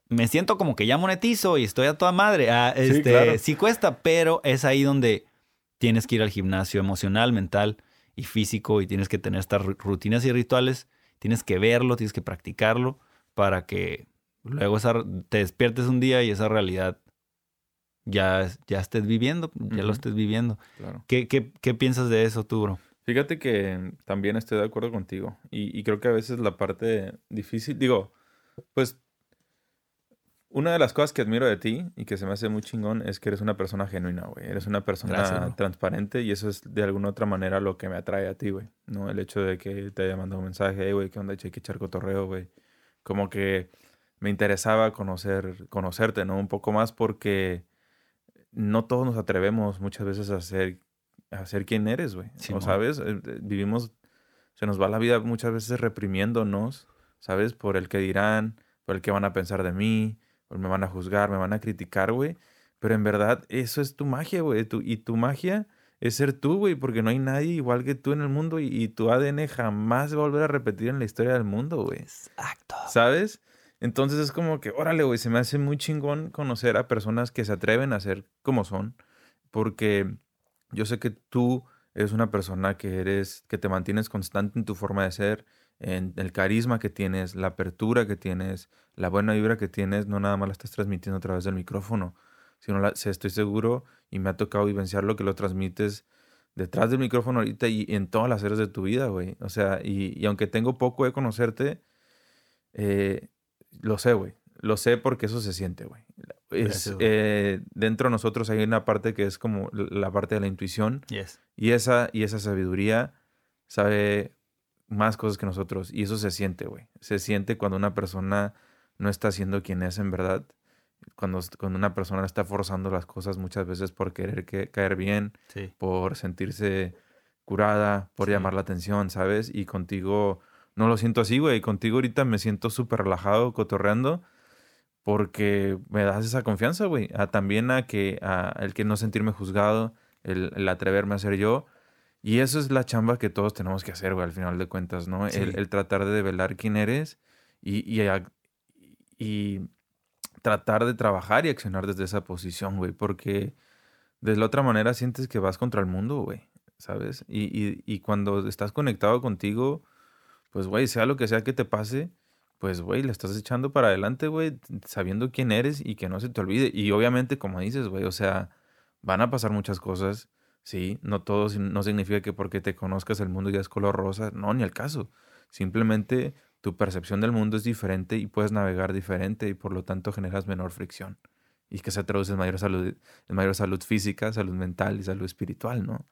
Me siento como que ya monetizo y estoy a toda madre. Ah, este, sí cuesta, pero es ahí donde tienes que ir al gimnasio emocional, mental y físico y tienes que tener estas rutinas y rituales Tienes que verlo, tienes que practicarlo para que luego te despiertes un día y esa realidad ya, ya estés viviendo, ya lo estés viviendo. ¿Qué, qué, piensas de eso tú, bro? Fíjate que también estoy de acuerdo contigo y, y creo que a veces la parte difícil, digo, pues una de las cosas que admiro de ti y que se me hace muy chingón es que eres una persona genuina, güey. Eres una persona transparente y eso es de alguna otra manera lo que me atrae a ti, güey. ¿No? El hecho de que te haya mandado un mensaje, hey, güey, ¿qué onda? Hay que echar cotorreo, güey. Como que me interesaba conocer, conocerte, ¿no? Un poco más porque no todos nos atrevemos muchas veces a ser, a ser quien eres, güey. ¿No sabes? Eh, eh, vivimos, se nos va la vida muchas veces reprimiéndonos, ¿sabes? Por el que dirán, por el que van a pensar de mí pues, me van a juzgar, me van a criticar, güey. Pero en verdad, eso es tu magia, güey. y tu magia es ser tú, güey, porque no hay nadie igual que tú en el mundo y, tu ADN jamás va a volver a repetir en la historia del mundo, güey. Exacto. ¿Sabes? Entonces es como que, órale, güey, se me hace muy chingón conocer a personas que se atreven a ser como son, porque yo sé que tú eres una persona que eres, que te mantienes constante en tu forma de ser, en el carisma que tienes, la apertura que tienes, la buena vibra que tienes, no nada más la estás transmitiendo a través del micrófono, sino la, estoy seguro y me ha tocado vivenciarlo que lo transmites detrás del micrófono ahorita y en todas las áreas de tu vida, güey. O sea, y, aunque tengo poco de conocerte, eh, lo sé, güey. Lo sé porque eso se siente, güey. Eh, dentro de nosotros hay una parte que es como la parte de la intuición. Y, esa, y esa sabiduría sabe más cosas que nosotros. Y eso se siente, güey. Se siente cuando una persona no está siendo quien es en verdad. Cuando, cuando una persona está forzando las cosas muchas veces por querer que, caer bien, por sentirse curada, por llamar la atención, ¿sabes? Y contigo no lo siento así, güey. Contigo ahorita me siento súper relajado, cotorreando, porque me das esa confianza, güey. también a que, a el que no sentirme juzgado, el, el atreverme a ser yo y eso es la chamba que todos tenemos que hacer, güey, al final de cuentas, ¿no? El, tratar de develar quién eres y, y, tratar de trabajar y accionar desde esa posición, güey, porque de la otra manera sientes que vas contra el mundo, güey, ¿sabes? Y, y cuando estás conectado contigo, pues, güey, sea lo que sea que te pase, pues, güey, le estás echando para adelante, güey, sabiendo quién eres y que no se te olvide. Y obviamente, como dices, güey, o sea, van a pasar muchas cosas Sí, no todo no significa que porque te conozcas el mundo ya es color rosa, no, ni el caso. Simplemente tu percepción del mundo es diferente y puedes navegar diferente y por lo tanto generas menor fricción. Y que se traduce en mayor salud, en mayor salud física, salud mental y salud espiritual, ¿no?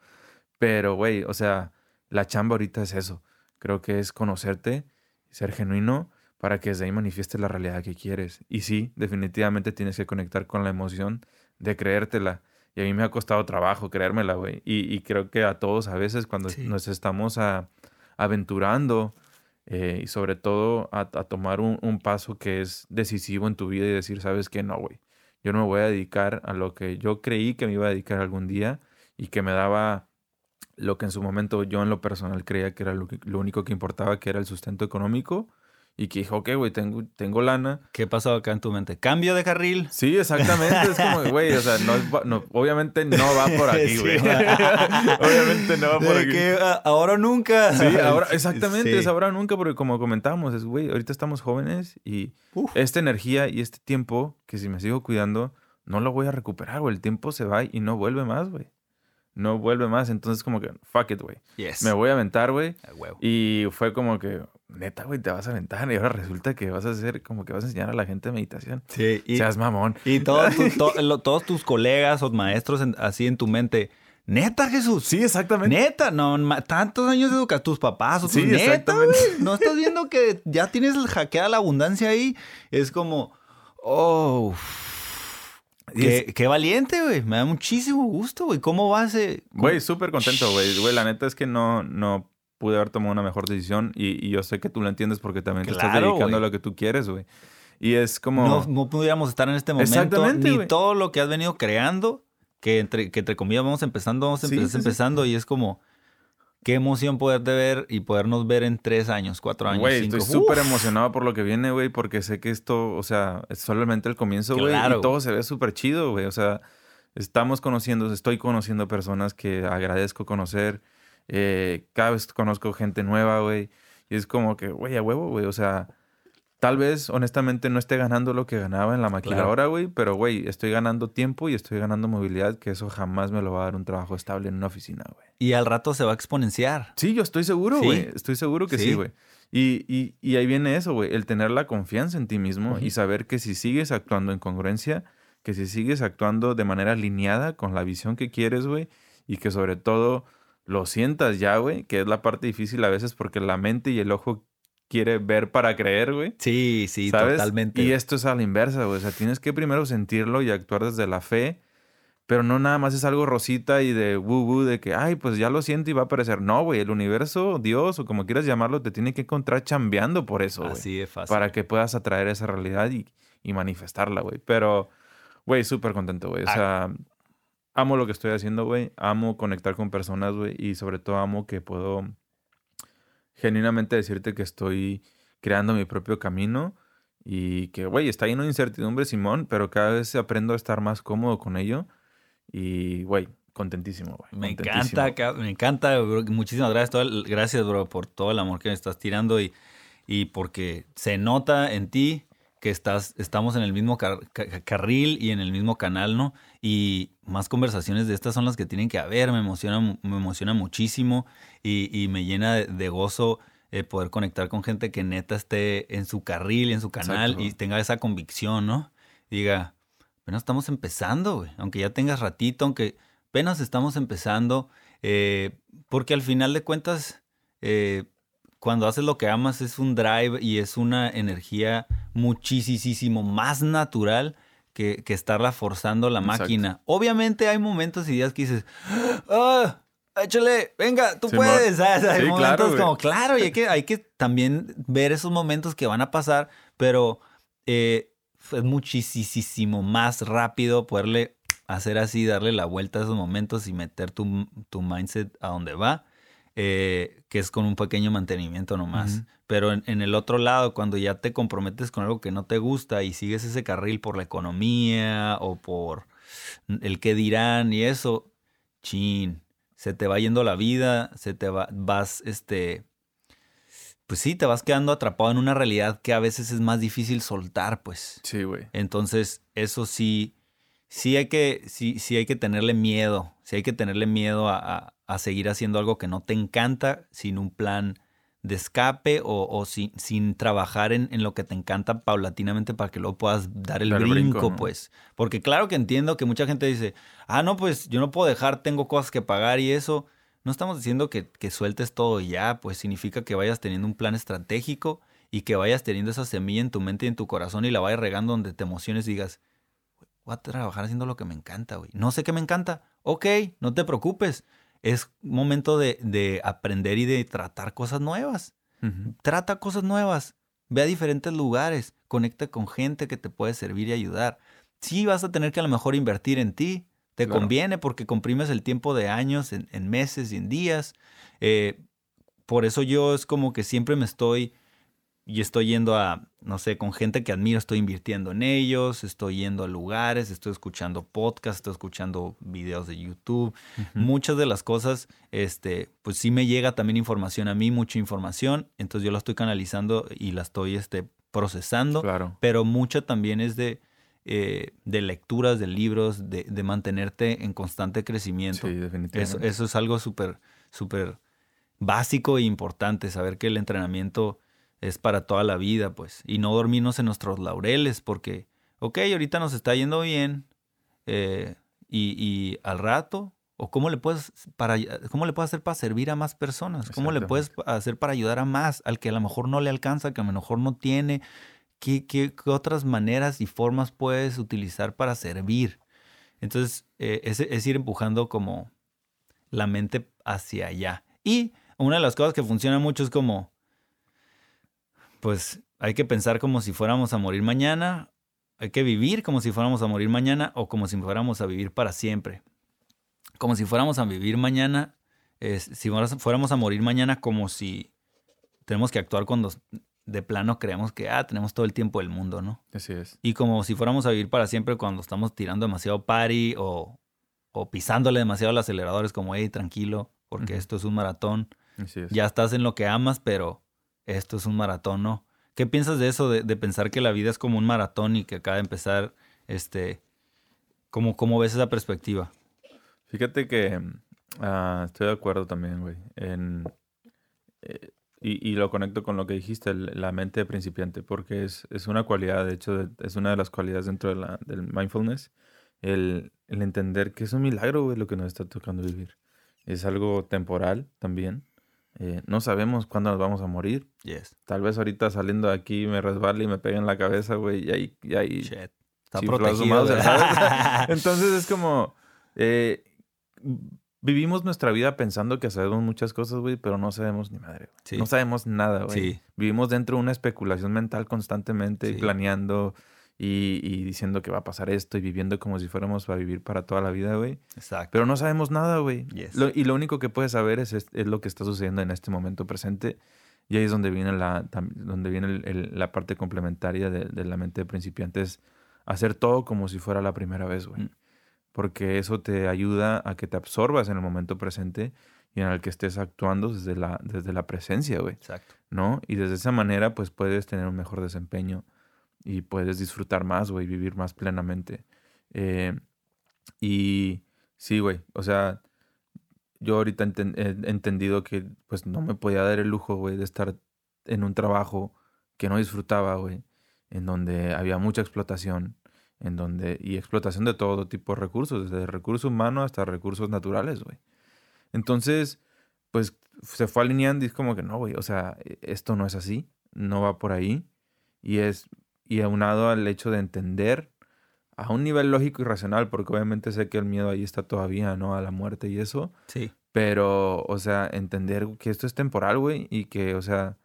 Pero, güey, o sea, la chamba ahorita es eso. Creo que es conocerte, ser genuino para que desde ahí manifiestes la realidad que quieres. Y sí, definitivamente tienes que conectar con la emoción de creértela y a mí me ha costado trabajo creérmela, güey. Y, creo que a todos a veces cuando nos estamos aventurando eh, y sobre todo a, a tomar un, un paso que es decisivo en tu vida y decir, sabes que no, güey, yo no me voy a dedicar a lo que yo creí que me iba a dedicar algún día y que me daba lo que en su momento yo en lo personal creía que era lo, que- lo único que importaba, que era el sustento económico. Y que dijo, ok, güey, tengo, tengo lana. ¿Qué pasó acá en tu mente? ¿Cambio de carril? Sí, exactamente. Es como, güey, o sea, no, no- obviamente no va por aquí, Sí, güey. va. obviamente no va por aquí. que, ah, ahora nunca. Sí, ahora, exactamente, Sí. es ahora nunca, porque como comentábamos, es, güey, ahorita estamos jóvenes y Uf. esta energía y este tiempo, que si me sigo cuidando, no lo voy a recuperar, güey. El tiempo se va y no vuelve más, güey. No vuelve más. Entonces, como que, fuck it, güey. Yes. Me voy a aventar, güey. Y fue como que, neta, güey, te vas a aventar. Y ahora resulta que vas a hacer, como que vas a enseñar a la gente meditación. Sí, y, Seas mamón. y todos, tus- to- lo- todos tus colegas o maestros en- así en tu mente. Neta, Jesús. Sí, exactamente. Neta, no, tantos años de educación, tus papás o tus Sí, neta, exactamente. No estás viendo que ya tienes el hackeada la abundancia ahí. Es como, oh, qué, valiente, güey. Me da muchísimo gusto, güey. ¿Cómo vas? eh? Güey, súper contento, güey. Güey, la neta es que no, no pude haber tomado una mejor decisión. Y, y yo sé que tú lo entiendes porque también te estás dedicando a lo que tú quieres, güey. Y es como... No, no pudiéramos estar en este momento. Exactamente, Ni güey. todo lo que has venido creando, que entre, que entre comillas vamos empezando, vamos Sí, empe- sí, sí. empezando. Y es como, qué emoción poderte ver y podernos ver en tres años, cuatro años, Güey, estoy súper emocionado por lo que viene, güey, porque sé que esto, o sea, es solamente el comienzo, güey. Claro, y todo se ve súper chido, güey. O sea, estamos conociendo, estoy conociendo personas que agradezco conocer. eh, cada vez conozco gente nueva, güey. Y es como que, güey, a huevo, güey. O sea, tal vez, honestamente, no esté ganando lo que ganaba en la maquiladora, güey. Pero, güey, estoy ganando tiempo y estoy ganando movilidad, que eso jamás me lo va a dar un trabajo estable en una oficina, güey. Y al rato se va a exponenciar. Sí, yo estoy seguro, Sí. güey. Estoy seguro que sí, Sí. güey. Y, y, y ahí viene eso, güey. El tener la confianza en ti mismo y saber que si sigues actuando en congruencia, que si sigues actuando de manera alineada con la visión que quieres, güey, y que sobre todo lo sientas ya, güey, que es la parte difícil a veces porque la mente y el ojo quiere ver para creer, güey. Sí, sí, ¿sabes? totalmente. Y esto es a la inversa, güey. O sea, tienes que primero sentirlo y actuar desde la fe, pero no nada más es algo rosita y de woo woo, de que, ay, pues ya lo siento y va a aparecer. No, güey, el universo, Dios o como quieras llamarlo, te tiene que encontrar chambeando por eso, güey. Así de fácil. Para que puedas atraer esa realidad y, y manifestarla, güey. Pero, güey, súper contento, güey. O Ah. sea, amo lo que estoy haciendo, güey. Amo conectar con personas, güey. Y sobre todo amo que puedo genuinamente decirte que estoy creando mi propio camino y que, güey, está lleno de incertidumbre, Simón, pero cada vez aprendo a estar más cómodo con ello y, güey, contentísimo, güey. Me encanta, ca- me encanta, bro. Muchísimas gracias, todo el- gracias, bro, por todo el amor que me estás tirando y, y porque se nota en ti que estás, estamos en el mismo car- ca- carril y en el mismo canal, ¿no? Y más conversaciones de estas son las que tienen que haber, me emociona, me emociona muchísimo y, y me llena de, de gozo eh, poder conectar con gente que neta esté en su carril, en su canal Exacto. y tenga esa convicción, ¿no? Diga, apenas estamos empezando, güey. Aunque ya tengas ratito, aunque apenas estamos empezando, eh, porque al final de cuentas, eh, cuando haces lo que amas es un drive y es una energía muchísimo más natural que, que estarla forzando la Exacto. máquina. Obviamente hay momentos y días que dices, ¡ah! Échale, venga, tú puedes. ¿sabes? Hay Sí, momentos claro, como, claro, y hay que, hay que también ver esos momentos que van a pasar, pero eh, es muchísimo más rápido poderle hacer así, darle la vuelta a esos momentos y meter tu, tu mindset a donde va, eh, que es con un pequeño mantenimiento nomás. Ujú. Pero en, en el otro lado, cuando ya te comprometes con algo que no te gusta y sigues ese carril por la economía o por el que dirán y eso, chin, se te va yendo la vida, se te va, vas, este, pues sí, te vas quedando atrapado en una realidad que a veces es más difícil soltar, pues. Sí, güey. Entonces, eso sí, sí hay que, sí, sí hay que tenerle miedo, sí hay que tenerle miedo a, a- a seguir haciendo algo que no te encanta sin un plan de escape o, o sin, sin trabajar en, en lo que te encanta paulatinamente para que luego puedas dar el Dar brinco, brinco, ¿no? pues. Porque claro que entiendo que mucha gente dice, ah, no, pues yo no puedo dejar, tengo cosas que pagar y eso. No estamos diciendo que, que sueltes todo ya, pues significa que vayas teniendo un plan estratégico y que vayas teniendo esa semilla en tu mente y en tu corazón y la vayas regando donde te emociones y digas, voy a trabajar haciendo lo que me encanta, güey. No sé qué me encanta. Ok, no te preocupes. Es momento de, de aprender y de tratar cosas nuevas. Trata cosas nuevas. Ve a diferentes lugares. Conecta con gente que te puede servir y ayudar. Sí, vas a tener que a lo mejor invertir en ti. Te conviene porque comprimes el tiempo de años en, meses y en días. Eh, por eso yo es como que siempre me estoy y estoy yendo a, no sé, con gente que admiro, estoy invirtiendo en ellos, estoy yendo a lugares, estoy escuchando podcasts, estoy escuchando videos de YouTube. Muchas de las cosas, este, pues sí me llega también información a mí, mucha información, entonces yo la estoy canalizando y la estoy este, procesando, claro. pero mucha también es de, eh, de lecturas, de libros, de, de, mantenerte en constante crecimiento. Sí, definitivamente. Eso, eso es algo súper, súper básico e importante, saber que el entrenamiento es para toda la vida, pues. Y no dormirnos en nuestros laureles, porque, ok, ahorita nos está yendo bien, eh, y, al rato, o cómo le puedes para cómo le puedes hacer para servir a más personas, cómo le puedes hacer para ayudar a más, al que a lo mejor no le alcanza, que a lo mejor no tiene, qué, qué, otras maneras y formas puedes utilizar para servir. Entonces, eh, es, es ir empujando como la mente hacia allá. Y una de las cosas que funciona mucho es como, pues hay que pensar como si fuéramos a morir mañana, hay que vivir como si fuéramos a morir mañana o como si fuéramos a vivir para siempre. Como si fuéramos a vivir mañana, si fuéramos a morir mañana como si tenemos que actuar cuando de plano creemos que ah, tenemos todo el tiempo del mundo, ¿no? Así es. Y como si fuéramos a vivir para siempre cuando estamos tirando demasiado party o, o pisándole demasiado al acelerador, es como, hey, tranquilo, porque esto es un maratón. Así es. Ya estás en lo que amas, pero esto es un maratón, ¿no? ¿Qué piensas de eso, de, pensar que la vida es como un maratón y que acaba de empezar, este, ¿cómo, ves esa perspectiva? Fíjate que ah, estoy de acuerdo también, güey. En, eh, y, lo conecto con lo que dijiste, la mente de principiante, porque es, una cualidad, de hecho, es una de las cualidades dentro del mindfulness, el, el entender que es un milagro, güey, lo que nos está tocando vivir. Es algo temporal también, eh, no sabemos cuándo nos vamos a morir. Yes. Tal vez ahorita saliendo de aquí me resbale y me pegue en la cabeza, güey, y ahí... Y ahí Shit. Está protegido. Entonces es como... Eh, vivimos nuestra vida pensando que sabemos muchas cosas, güey, pero no sabemos ni madre. No sabemos nada, güey. Sí. Vivimos dentro de una especulación mental constantemente planeando y, diciendo que va a pasar esto y viviendo como si fuéramos a vivir para toda la vida, güey. Exacto. Pero no sabemos nada, güey. y lo único que puedes saber es, es, lo que está sucediendo en este momento presente. Y ahí es donde viene la, donde viene la parte complementaria de, la mente de principiante. Es hacer todo como si fuera la primera vez, güey. Mm. Porque eso te ayuda a que te absorbas en el momento presente y en el que estés actuando desde la, desde la presencia, güey. Exacto. ¿No? Y desde esa manera, pues puedes tener un mejor desempeño y puedes disfrutar más, güey, vivir más plenamente. Eh, y sí, güey, o sea, yo ahorita he entendido que pues no me podía dar el lujo, güey, de estar en un trabajo que no disfrutaba, güey, en donde había mucha explotación, en donde, y explotación de todo tipo de recursos, desde recursos humanos hasta recursos naturales, güey. Entonces, pues se fue alineando y es como que no, güey, o sea, e, esto no es así, no va por ahí. Y es y aunado al hecho de entender a un nivel lógico y racional, porque obviamente sé que el miedo ahí está todavía, ¿no? A la muerte y eso. Sí. Pero, o sea, entender que esto es temporal, güey, y que, o sea,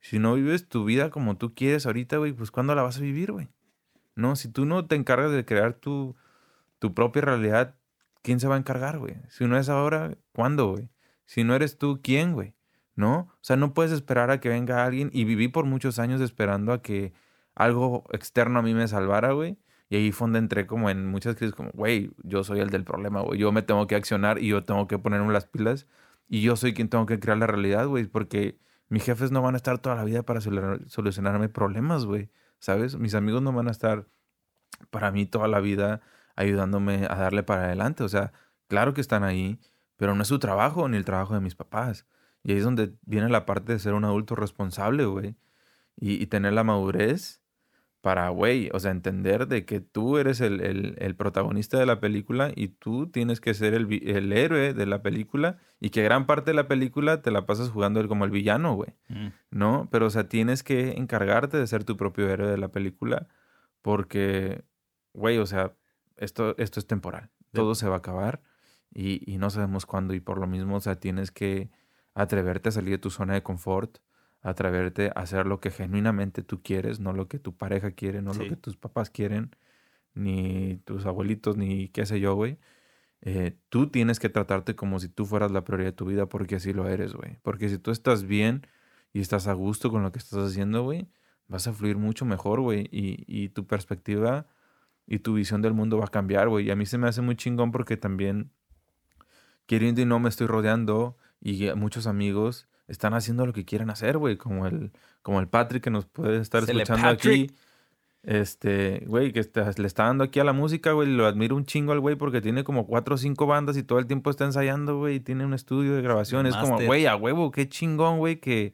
si no vives tu vida como tú quieres ahorita, güey, pues ¿cuándo la vas a vivir, güey? No, si tú no te encargas de crear tu, tu propia realidad, ¿quién se va a encargar, güey? Si no es ahora, ¿cuándo, güey? Si no eres tú, ¿quién, güey? ¿No? O sea, no puedes esperar a que venga alguien. Y viví por muchos años esperando a que algo externo a mí me salvara, güey. Y ahí fue donde entré como en muchas crisis, como, güey, yo soy el del problema, güey. Yo me tengo que accionar y yo tengo que ponerme las pilas. Y yo soy quien tengo que crear la realidad, güey. Porque mis jefes no van a estar toda la vida para solucionarme problemas, güey. ¿Sabes? Mis amigos no van a estar para mí toda la vida ayudándome a darle para adelante. O sea, claro que están ahí, pero no es su trabajo ni el trabajo de mis papás. Y ahí es donde viene la parte de ser un adulto responsable, güey. Y, y tener la madurez para, güey, o sea, entender de que tú eres el, protagonista de la película y tú tienes que ser el, héroe de la película y que gran parte de la película te la pasas jugando como el villano, güey, mm. ¿no? Pero, o sea, tienes que encargarte de ser tu propio héroe de la película porque, güey, o sea, esto, esto es temporal, todo se va a acabar y, y no sabemos cuándo y por lo mismo, o sea, tienes que atreverte a salir de tu zona de confort atreverte a hacer lo que genuinamente tú quieres, no lo que tu pareja quiere, no lo que tus papás quieren, ni tus abuelitos, ni qué sé yo, güey. Eh, tú tienes que tratarte como si tú fueras la prioridad de tu vida porque así lo eres, güey. Porque si tú estás bien y estás a gusto con lo que estás haciendo, güey, vas a fluir mucho mejor, güey. Y, y tu perspectiva y tu visión del mundo va a cambiar, güey. Y a mí se me hace muy chingón porque también, queriendo y no, me estoy rodeando y muchos amigos están haciendo lo que quieren hacer, güey. Como el, como el Patrick que nos puede estar Sele escuchando Patrick. aquí. Este, güey, que está- le está dando aquí a la música, güey. Lo admiro un chingo al güey porque tiene como cuatro o cinco bandas y todo el tiempo está ensayando, güey. Y tiene un estudio de grabación. Es como, güey, a huevo, qué chingón, güey, que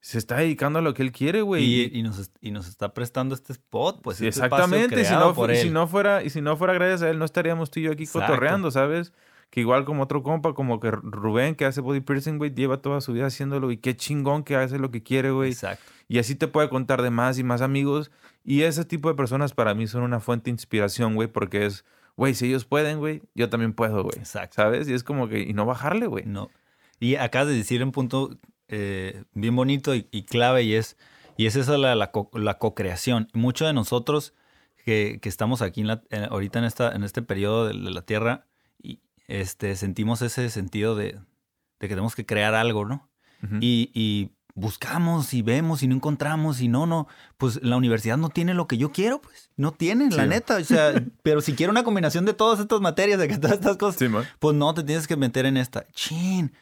se está dedicando a lo que él quiere, güey. Y, y nos, y nos está prestando este spot, pues Sí, este exactamente. Y si, no, por y él. si no fuera, y si no fuera gracias a él, no estaríamos tú y yo aquí Exacto. cotorreando, ¿sabes? Que igual como otro compa, como que Rubén, que hace body piercing, güey, lleva toda su vida haciéndolo. Y qué chingón que hace lo que quiere, güey. Exacto. Y así te puede contar de más y más amigos. Y ese tipo de personas para mí son una fuente de inspiración, güey, porque es, güey, si ellos pueden, güey, yo también puedo, güey. Exacto. ¿Sabes? Y es como que, y no bajarle, güey. No. Y acabas de decir un punto eh, bien bonito y, y clave y es, y es esa la, la, co- la co-creación. Muchos de nosotros que, que estamos aquí en la- en- ahorita en, esta, en este periodo de, de la Tierra y, este, sentimos ese sentido de, de que tenemos que crear algo, ¿no? Y, y buscamos y vemos y no encontramos y no, no, pues la universidad no tiene lo que yo quiero, pues no tiene, la neta, o sea, pero si quiero una combinación de todas estas materias, de que todas estas cosas, Sí, pues no, te tienes que meter en esta. Chin.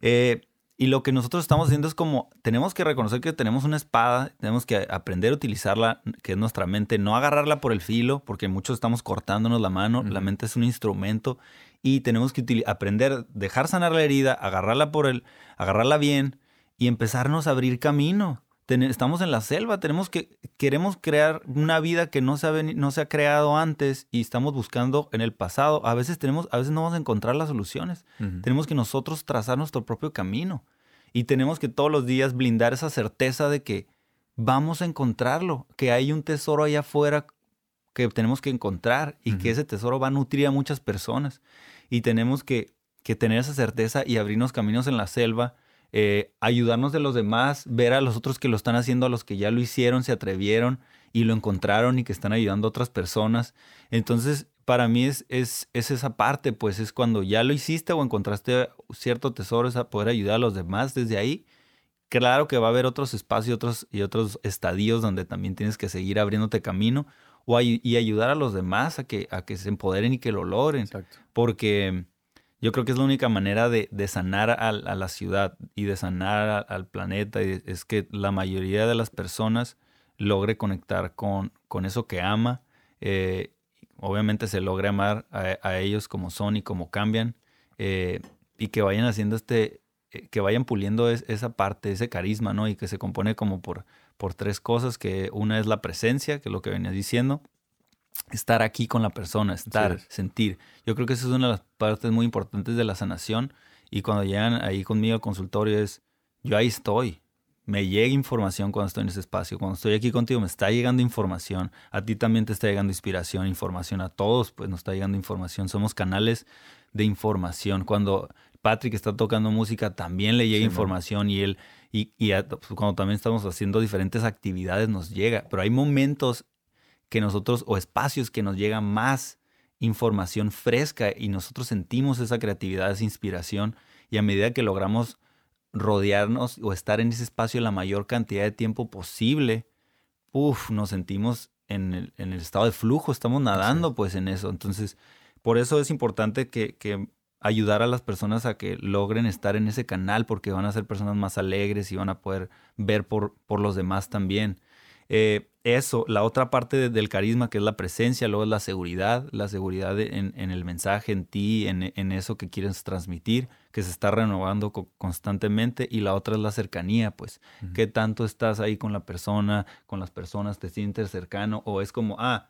Eh, y lo que nosotros estamos haciendo es como, tenemos que reconocer que tenemos una espada, tenemos que aprender a utilizarla, que es nuestra mente, no agarrarla por el filo, porque muchos estamos cortándonos la mano, la mente es un instrumento y tenemos que aprender, dejar sanar la herida, agarrarla por el, agarrarla bien y empezarnos a abrir camino. Ten- estamos en la selva, tenemos que, queremos crear una vida que no se, ha no se ha creado antes y estamos buscando en el pasado. A veces tenemos, a veces no vamos a encontrar las soluciones. Tenemos que nosotros trazar nuestro propio camino y tenemos que todos los días blindar esa certeza de que vamos a encontrarlo, que hay un tesoro allá afuera que tenemos que encontrar y que ese tesoro va a nutrir a muchas personas y tenemos que, que tener esa certeza y abrirnos caminos en la selva, eh, ayudarnos de los demás, ver a los otros que lo están haciendo, a los que ya lo hicieron, se atrevieron y lo encontraron y que están ayudando a otras personas. Entonces, para mí es, es, es esa parte, pues es cuando ya lo hiciste o encontraste cierto tesoro, es a poder ayudar a los demás desde ahí. Claro que va a haber otros espacios otros, y otros estadios donde también tienes que seguir abriéndote camino o y ayudar a los demás a que, a que se empoderen y que lo logren. Exacto. Porque yo creo que es la única manera de, de sanar a, la ciudad y de sanar a- al planeta. y es que la mayoría de las personas logre conectar con, con eso que ama. eh, obviamente se logre amar a, a ellos como son y como cambian. eh, y que vayan haciendo este, eh, que vayan puliendo es- esa parte, ese carisma, ¿no? Y que se compone como por, por tres cosas, que una es la presencia, que es lo que venías diciendo, estar aquí con la persona, estar, es. sentir. Yo creo que esa es una de las partes muy importantes de la sanación. Y cuando llegan ahí conmigo al consultorio es, yo ahí estoy. Me llega información cuando estoy en ese espacio. Cuando estoy aquí contigo me está llegando información. A ti también te está llegando inspiración, información. A todos pues nos está llegando información. Somos canales de información. Cuando Patrick está tocando música también le llega Sí, man. información y él y, y a- pues, cuando también estamos haciendo diferentes actividades nos llega. Pero hay momentos que nosotros, o espacios que nos llega más información fresca y nosotros sentimos esa creatividad, esa inspiración y a medida que logramos rodearnos o estar en ese espacio la mayor cantidad de tiempo posible, uff, nos sentimos en el, en el estado de flujo, estamos nadando pues en eso. Entonces, por eso es importante que, que ayudar a las personas a que logren estar en ese canal porque van a ser personas más alegres y van a poder ver por, por los demás también. Eh, eso, la otra parte de- del carisma que es la presencia, luego es la seguridad, la seguridad de- en, en el mensaje, en ti, en, en eso que quieres transmitir, que se está renovando co- constantemente, y la otra es la cercanía, pues, Ujú. qué tanto estás ahí con la persona, con las personas, te sientes cercano, o es como, ah,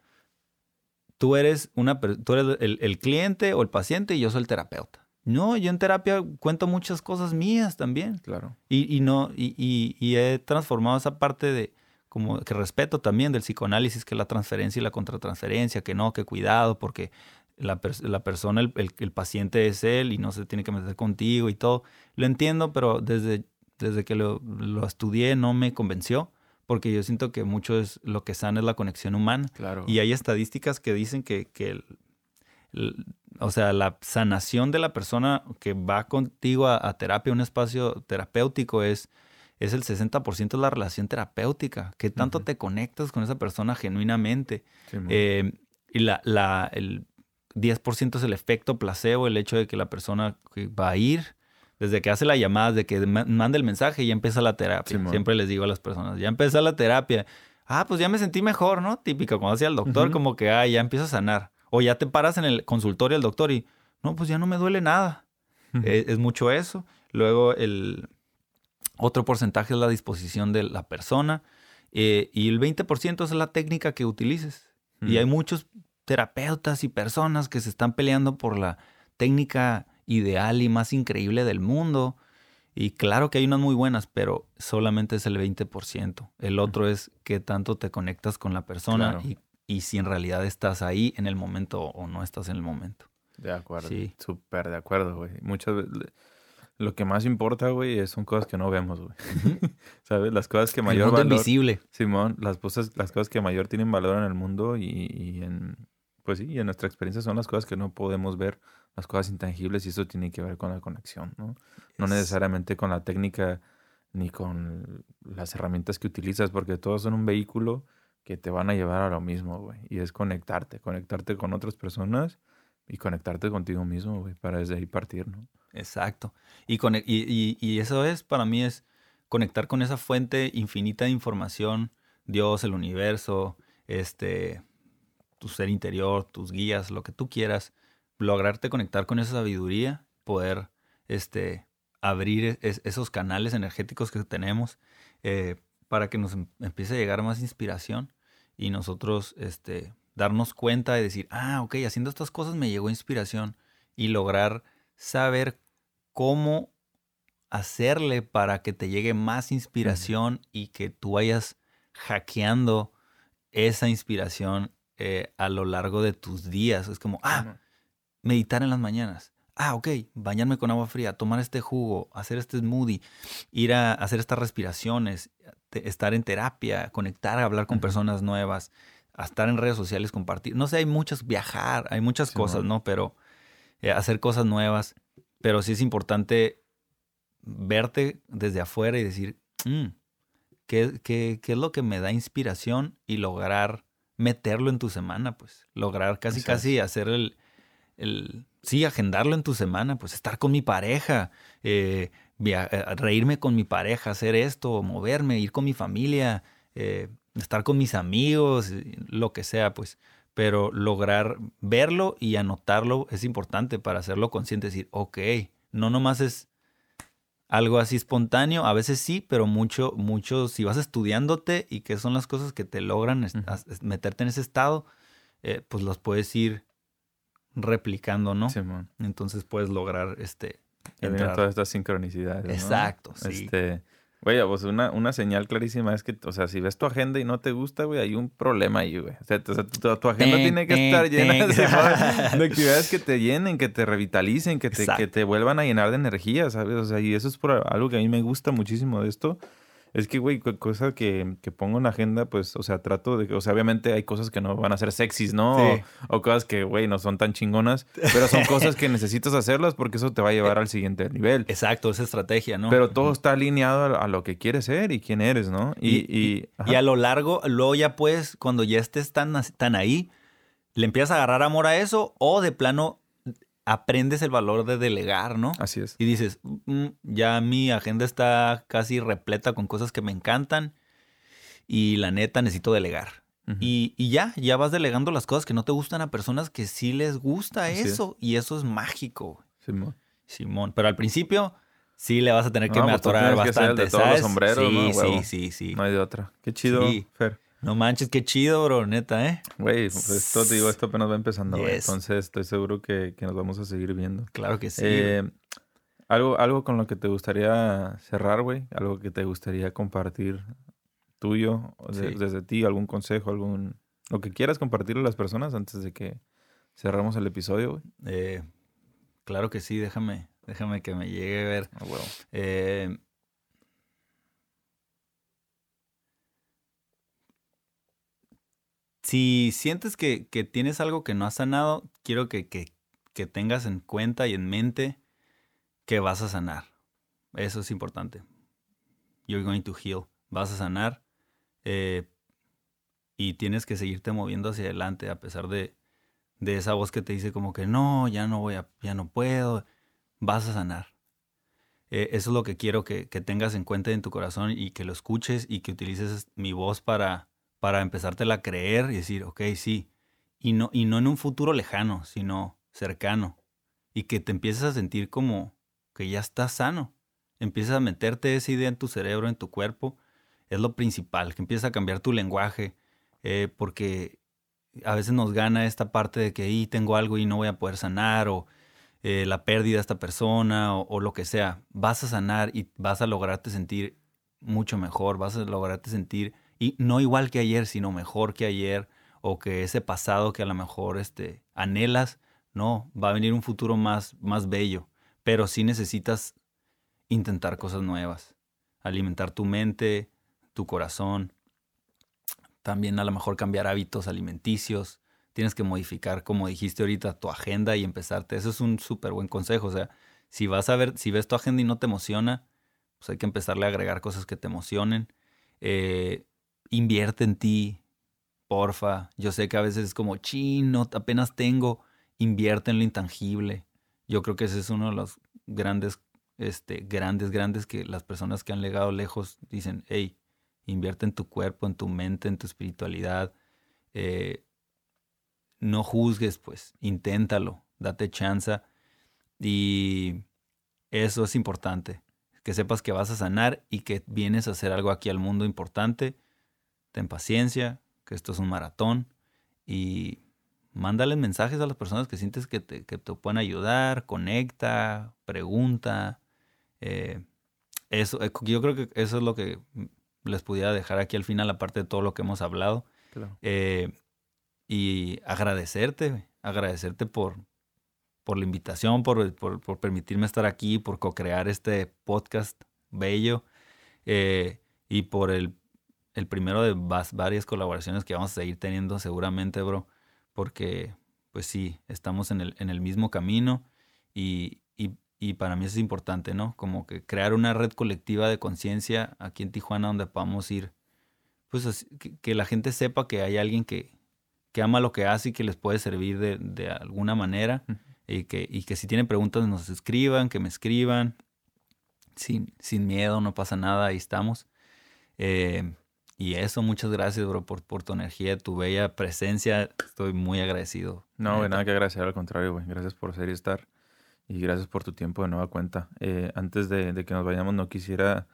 tú eres, una, tú eres el, el cliente o el paciente y yo soy el terapeuta. No, yo en terapia cuento muchas cosas mías también. Claro. Y, y no, y, y- y he transformado esa parte de como que respeto también del psicoanálisis, que la transferencia y la contratransferencia, que no, que cuidado, porque la, la persona, el, el- el paciente es él y no se tiene que meter contigo y todo. Lo entiendo, pero desde, desde que lo, lo estudié no me convenció, porque yo siento que mucho es lo que sana es la conexión humana. Claro. Y hay estadísticas que dicen que, que el- el- o sea, la sanación de la persona que va contigo a, a terapia, un espacio terapéutico, es, es el 60% de la relación terapéutica. Que tanto te conectas con esa persona genuinamente. Eh, y la, la- el 10% es el efecto placebo, el hecho de que la persona va a ir, desde que hace la llamada, desde que ma- manda el mensaje, ya empieza la terapia. Siempre les digo a las personas, ya empezó la terapia. Ah, pues ya me sentí mejor, ¿no? Típico, cuando hacía el doctor, como que, ah, ya empieza a sanar. O ya te paras en el consultorio del doctor y, no, pues ya no me duele nada. Eh, es mucho eso. Luego el otro porcentaje es la disposición de la persona eh, y el 20% es la técnica que utilices. Y hay muchos terapeutas y personas que se están peleando por la técnica ideal y más increíble del mundo. Y claro que hay unas muy buenas, pero solamente es el 20%. El otro es qué tanto te conectas con la persona Claro. y, y si en realidad estás ahí en el momento o no estás en el momento. De acuerdo. Sí. Súper de acuerdo, güey. Muchas veces. Lo que más importa, güey, es- son cosas que no vemos, güey. ¿Sabes? Las cosas que El mayor mundo valor. invisible. Simón, las cosas, las cosas que mayor tienen valor en el mundo y, y en. Pues sí, y en nuestra experiencia son las cosas que no podemos ver, las cosas intangibles, y eso tiene que ver con la conexión, ¿no? No Es- necesariamente con la técnica ni con las herramientas que utilizas, porque todos son un vehículo que te van a llevar a lo mismo, güey. Y es conectarte, conectarte con otras personas y conectarte contigo mismo, güey, para desde ahí partir, ¿no? Exacto. Y, y- y eso es, para mí, es conectar con esa fuente infinita de información, Dios, el universo, este, tu ser interior, tus guías, lo que tú quieras, lograrte conectar con esa sabiduría, poder este, abrir es- esos canales energéticos que tenemos eh, para que nos em- empiece a llegar más inspiración y nosotros este, darnos cuenta de decir, ah, ok, haciendo estas cosas me llegó inspiración y lograr saber cómo hacerle para que te llegue más inspiración y que tú vayas hackeando esa inspiración eh, a lo largo de tus días. Es como, ah. Meditar en las mañanas. Ah, ok, bañarme con agua fría, tomar este jugo, hacer este smoothie, ir a hacer estas respiraciones, estar en terapia, conectar, hablar con personas nuevas, estar en redes sociales, compartir. No sé, hay muchas, viajar, hay muchas cosas, ¿no? Pero eh, hacer cosas nuevas. Pero sí es importante verte desde afuera y decir, "Mm, ¿qué, qué, qué es lo que me da inspiración? Y lograr meterlo en tu semana, pues. Lograr casi, casi hacer el, el... Sí, agendarlo en tu semana, pues estar con mi pareja, eh, eh, reírme con mi pareja, hacer esto, moverme, ir con mi familia, eh, estar con mis amigos, lo que sea, pues. Pero lograr verlo y anotarlo es importante para hacerlo consciente, decir, ok, no nomás es algo así espontáneo, a veces sí, pero mucho, mucho, si vas estudiándote y qué son las cosas que te logran meterte en ese estado, eh, pues los puedes ir replicando, ¿no? Simón. Entonces puedes lograr este entrar. todas estas sincronicidades. ¿no? Exacto, sí. Este, güey, pues una, una señal clarísima es que, o sea, si ves tu agenda y no te gusta, güey, hay un problema ahí, güey. O sea, tu, o sea, tu- tu agenda Ten, tiene que ten, estar llena ten. de, de actividades que te llenen, que te revitalicen, que te, que te vuelvan a llenar de energía, ¿sabes? O sea, y eso es por algo que a mí me gusta muchísimo de esto. Es que, güey, cu- cosa que, que pongo en la agenda, pues, o sea, trato de que, o sea, obviamente hay cosas que no van a ser sexys, ¿no? Sí. O, o cosas que, güey, no son tan chingonas, pero son cosas que necesitas hacerlas porque eso te va a llevar al siguiente nivel. Exacto, esa estrategia, ¿no? Pero todo está alineado a, a lo que quieres ser y quién eres, ¿no? Y, Y- y, Y a lo largo, luego ya puedes, cuando ya estés tan, tan ahí, le empiezas a agarrar amor a eso o de plano aprendes el valor de delegar, ¿no? así es. Y dices, "Mm, ya mi agenda está casi repleta con cosas que me encantan y la neta necesito delegar. Y, y ya, ya vas delegando las cosas que no te gustan a personas que sí les gusta Así es. eso. Y eso es mágico. Simón. Simón. Pero al principio sí le vas a tener que No, me pues tú atorar tienes que bastante, de todos los ¿sabes? sombreros, sí, ¿no? sí, sí. No hay de otra. Qué chido, Sí. Fer. No manches, qué chido, bro, neta, ¿eh? Güey, pues esto te digo, esto apenas va empezando, güey. Yes. Entonces estoy seguro que, que nos vamos a seguir viendo. Claro que sí. Eh, algo, algo con lo que te gustaría cerrar, güey. Algo que te gustaría compartir tuyo, o de- Sí. desde ti, algún consejo, algún. Lo que quieras compartirle a las personas antes de que cerramos el episodio, güey. Eh, claro que sí, déjame, déjame que me llegue a ver. Huevo. Eh, si sientes que, que, tienes algo que no has sanado, quiero que, que, que tengas en cuenta y en mente que vas a sanar. Eso es importante. You're going to heal. Vas a sanar. Eh, y tienes que seguirte moviendo hacia adelante a pesar de, de, esa voz que te dice como que no, ya no voy a, ya no puedo. Vas a sanar. Eh, eso es lo que quiero que, que, tengas en cuenta en tu corazón y que lo escuches y que utilices mi voz para, para empezártela a creer y decir, ok, sí. Y no, y no en un futuro lejano, sino cercano. Y que te empieces a sentir como que ya estás sano. Empiezas a meterte esa idea en tu cerebro, en tu cuerpo. Es lo principal, que empiezas a cambiar tu lenguaje. Eh, porque a veces nos gana esta parte de que ahí tengo algo y no voy a poder sanar o eh, la pérdida de esta persona o, lo que sea. Vas a sanar y vas a lograrte sentir mucho mejor, vas a lograrte sentir, y no igual que ayer, sino mejor que ayer o que ese pasado que a lo mejor este, anhelas, no, va a venir un futuro más, más bello pero sí necesitas intentar cosas nuevas, alimentar tu mente, tu corazón, también a lo mejor cambiar hábitos alimenticios, tienes que modificar, como dijiste ahorita, tu agenda y empezarte. Eso es un súper buen consejo. O sea, si vas a ver, si ves tu agenda y no te emociona, pues hay que empezarle a agregar cosas que te emocionen. Eh, invierte en ti, porfa. Yo sé que a veces es como, chino, apenas tengo. Invierte en lo intangible. Yo creo que ese es uno de los grandes, este, grandes, grandes que las personas que han legado lejos dicen, hey, invierte en tu cuerpo, en tu mente, en tu espiritualidad. Eh, no juzgues, pues, inténtalo, date chance. Y eso es importante, que sepas que vas a sanar y que vienes a hacer algo aquí al mundo importante. Ten paciencia, que esto es un maratón y mándales mensajes a las personas que sientes que te, que te pueden ayudar, conecta, pregunta. Eh, eso, eh, yo creo que eso es lo que les pudiera dejar aquí al final, aparte de todo lo que hemos hablado. Eh, y agradecerte, agradecerte por, por la invitación, por, por, por permitirme estar aquí, por co-crear este podcast bello y por el, el primero de varias colaboraciones que vamos a seguir teniendo seguramente, bro porque pues sí, estamos en el, en el mismo camino y, y, para mí eso es importante, ¿no? Como que crear una red colectiva de conciencia aquí en Tijuana donde podamos ir, pues que, la gente sepa que hay alguien que, que, ama lo que hace y que les puede servir de, de alguna manera y, que, y que si tienen preguntas nos escriban, que me escriban, sin, sin miedo, no pasa nada, ahí estamos. Eh, y eso, muchas gracias, bro, por, por tu energía, tu bella presencia. Estoy muy agradecido. No, güey, nada que agradecer, al contrario, güey. Gracias por ser y estar. Y gracias por tu tiempo de nueva cuenta. Eh, antes de, de, que nos vayamos, no quisiera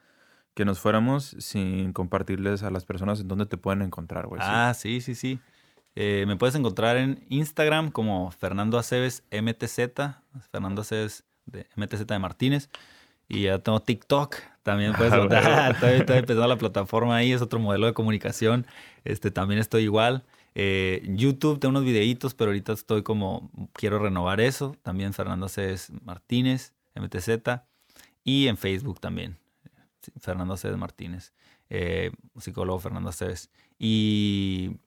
que nos fuéramos sin compartirles a las personas en dónde te pueden encontrar, güey. Ah, sí, sí, sí. Eh, me puedes encontrar en Instagram como Fernando Aceves MTZ, Fernando Aceves de MTZ de Martínez. Y ya tengo TikTok, también puedes ah, Estoy, empezando la plataforma ahí, es otro modelo de comunicación. Este, también estoy igual. Eh, YouTube, tengo unos videitos, pero ahorita estoy como, quiero renovar eso. También Fernando Cés Martínez, MTZ. Y en Facebook también, Fernando Cés Martínez, eh, psicólogo Fernando Cés. Y,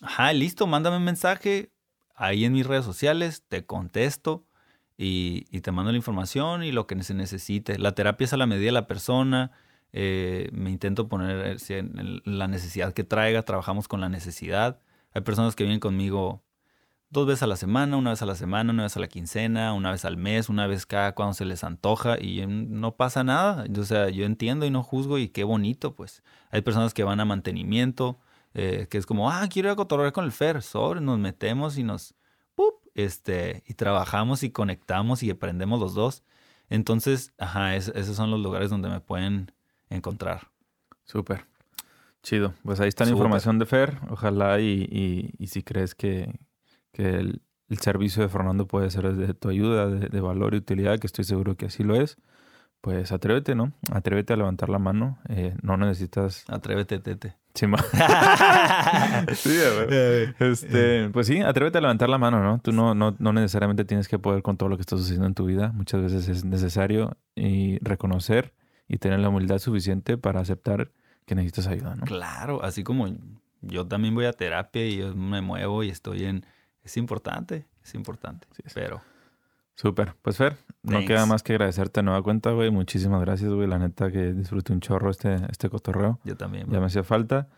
ajá, listo, mándame un mensaje ahí en mis redes sociales, te contesto y, te mando la información y lo que se necesite. La terapia es a la medida de la persona. Eh, me intento poner eh, la necesidad que traiga, trabajamos con la necesidad. Hay personas que vienen conmigo dos veces a la semana, una vez a la semana, una vez a la quincena, una vez al mes, una vez cada cuando se les antoja y no pasa nada. O sea, yo entiendo y no juzgo y qué bonito, pues. Hay personas que van a mantenimiento, eh, que es como, ah, quiero ir a cotorrear con el Fer, sobre, nos metemos y nos este, y trabajamos y conectamos y aprendemos los dos. Entonces, ajá, esos son los lugares donde me pueden encontrar. Súper. Chido. Pues ahí está la información de Fer. Ojalá y, y, si crees que, que el, servicio de Fernando puede ser de tu ayuda, de, valor y utilidad, que estoy seguro que así lo es, pues atrévete, ¿no? Atrévete a levantar la mano. Eh, no necesitas... Atrévete, tete. Sí, este, pues sí, atrévete a levantar la mano, ¿no? Tú no, no, no necesariamente tienes que poder con todo lo que estás haciendo en tu vida. Muchas veces es necesario y reconocer y tener la humildad suficiente para aceptar que necesitas ayuda, ¿no? Claro, así como yo también voy a terapia y yo me muevo y estoy en... Es importante, es importante. Pero... Súper. Pues Fer, no queda más que agradecerte nueva cuenta, güey. Muchísimas gracias, güey. La neta que disfruté un chorro este, este cotorreo. Yo también. Ya me hacía falta.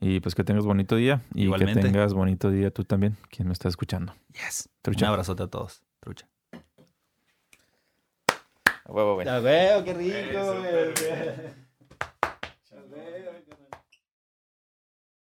Y pues que tengas bonito día. Y que tengas bonito día tú también, quien me está escuchando. Yes. Trucha. Un abrazote a todos. Trucha. A huevo, güey. A huevo, qué rico, güey.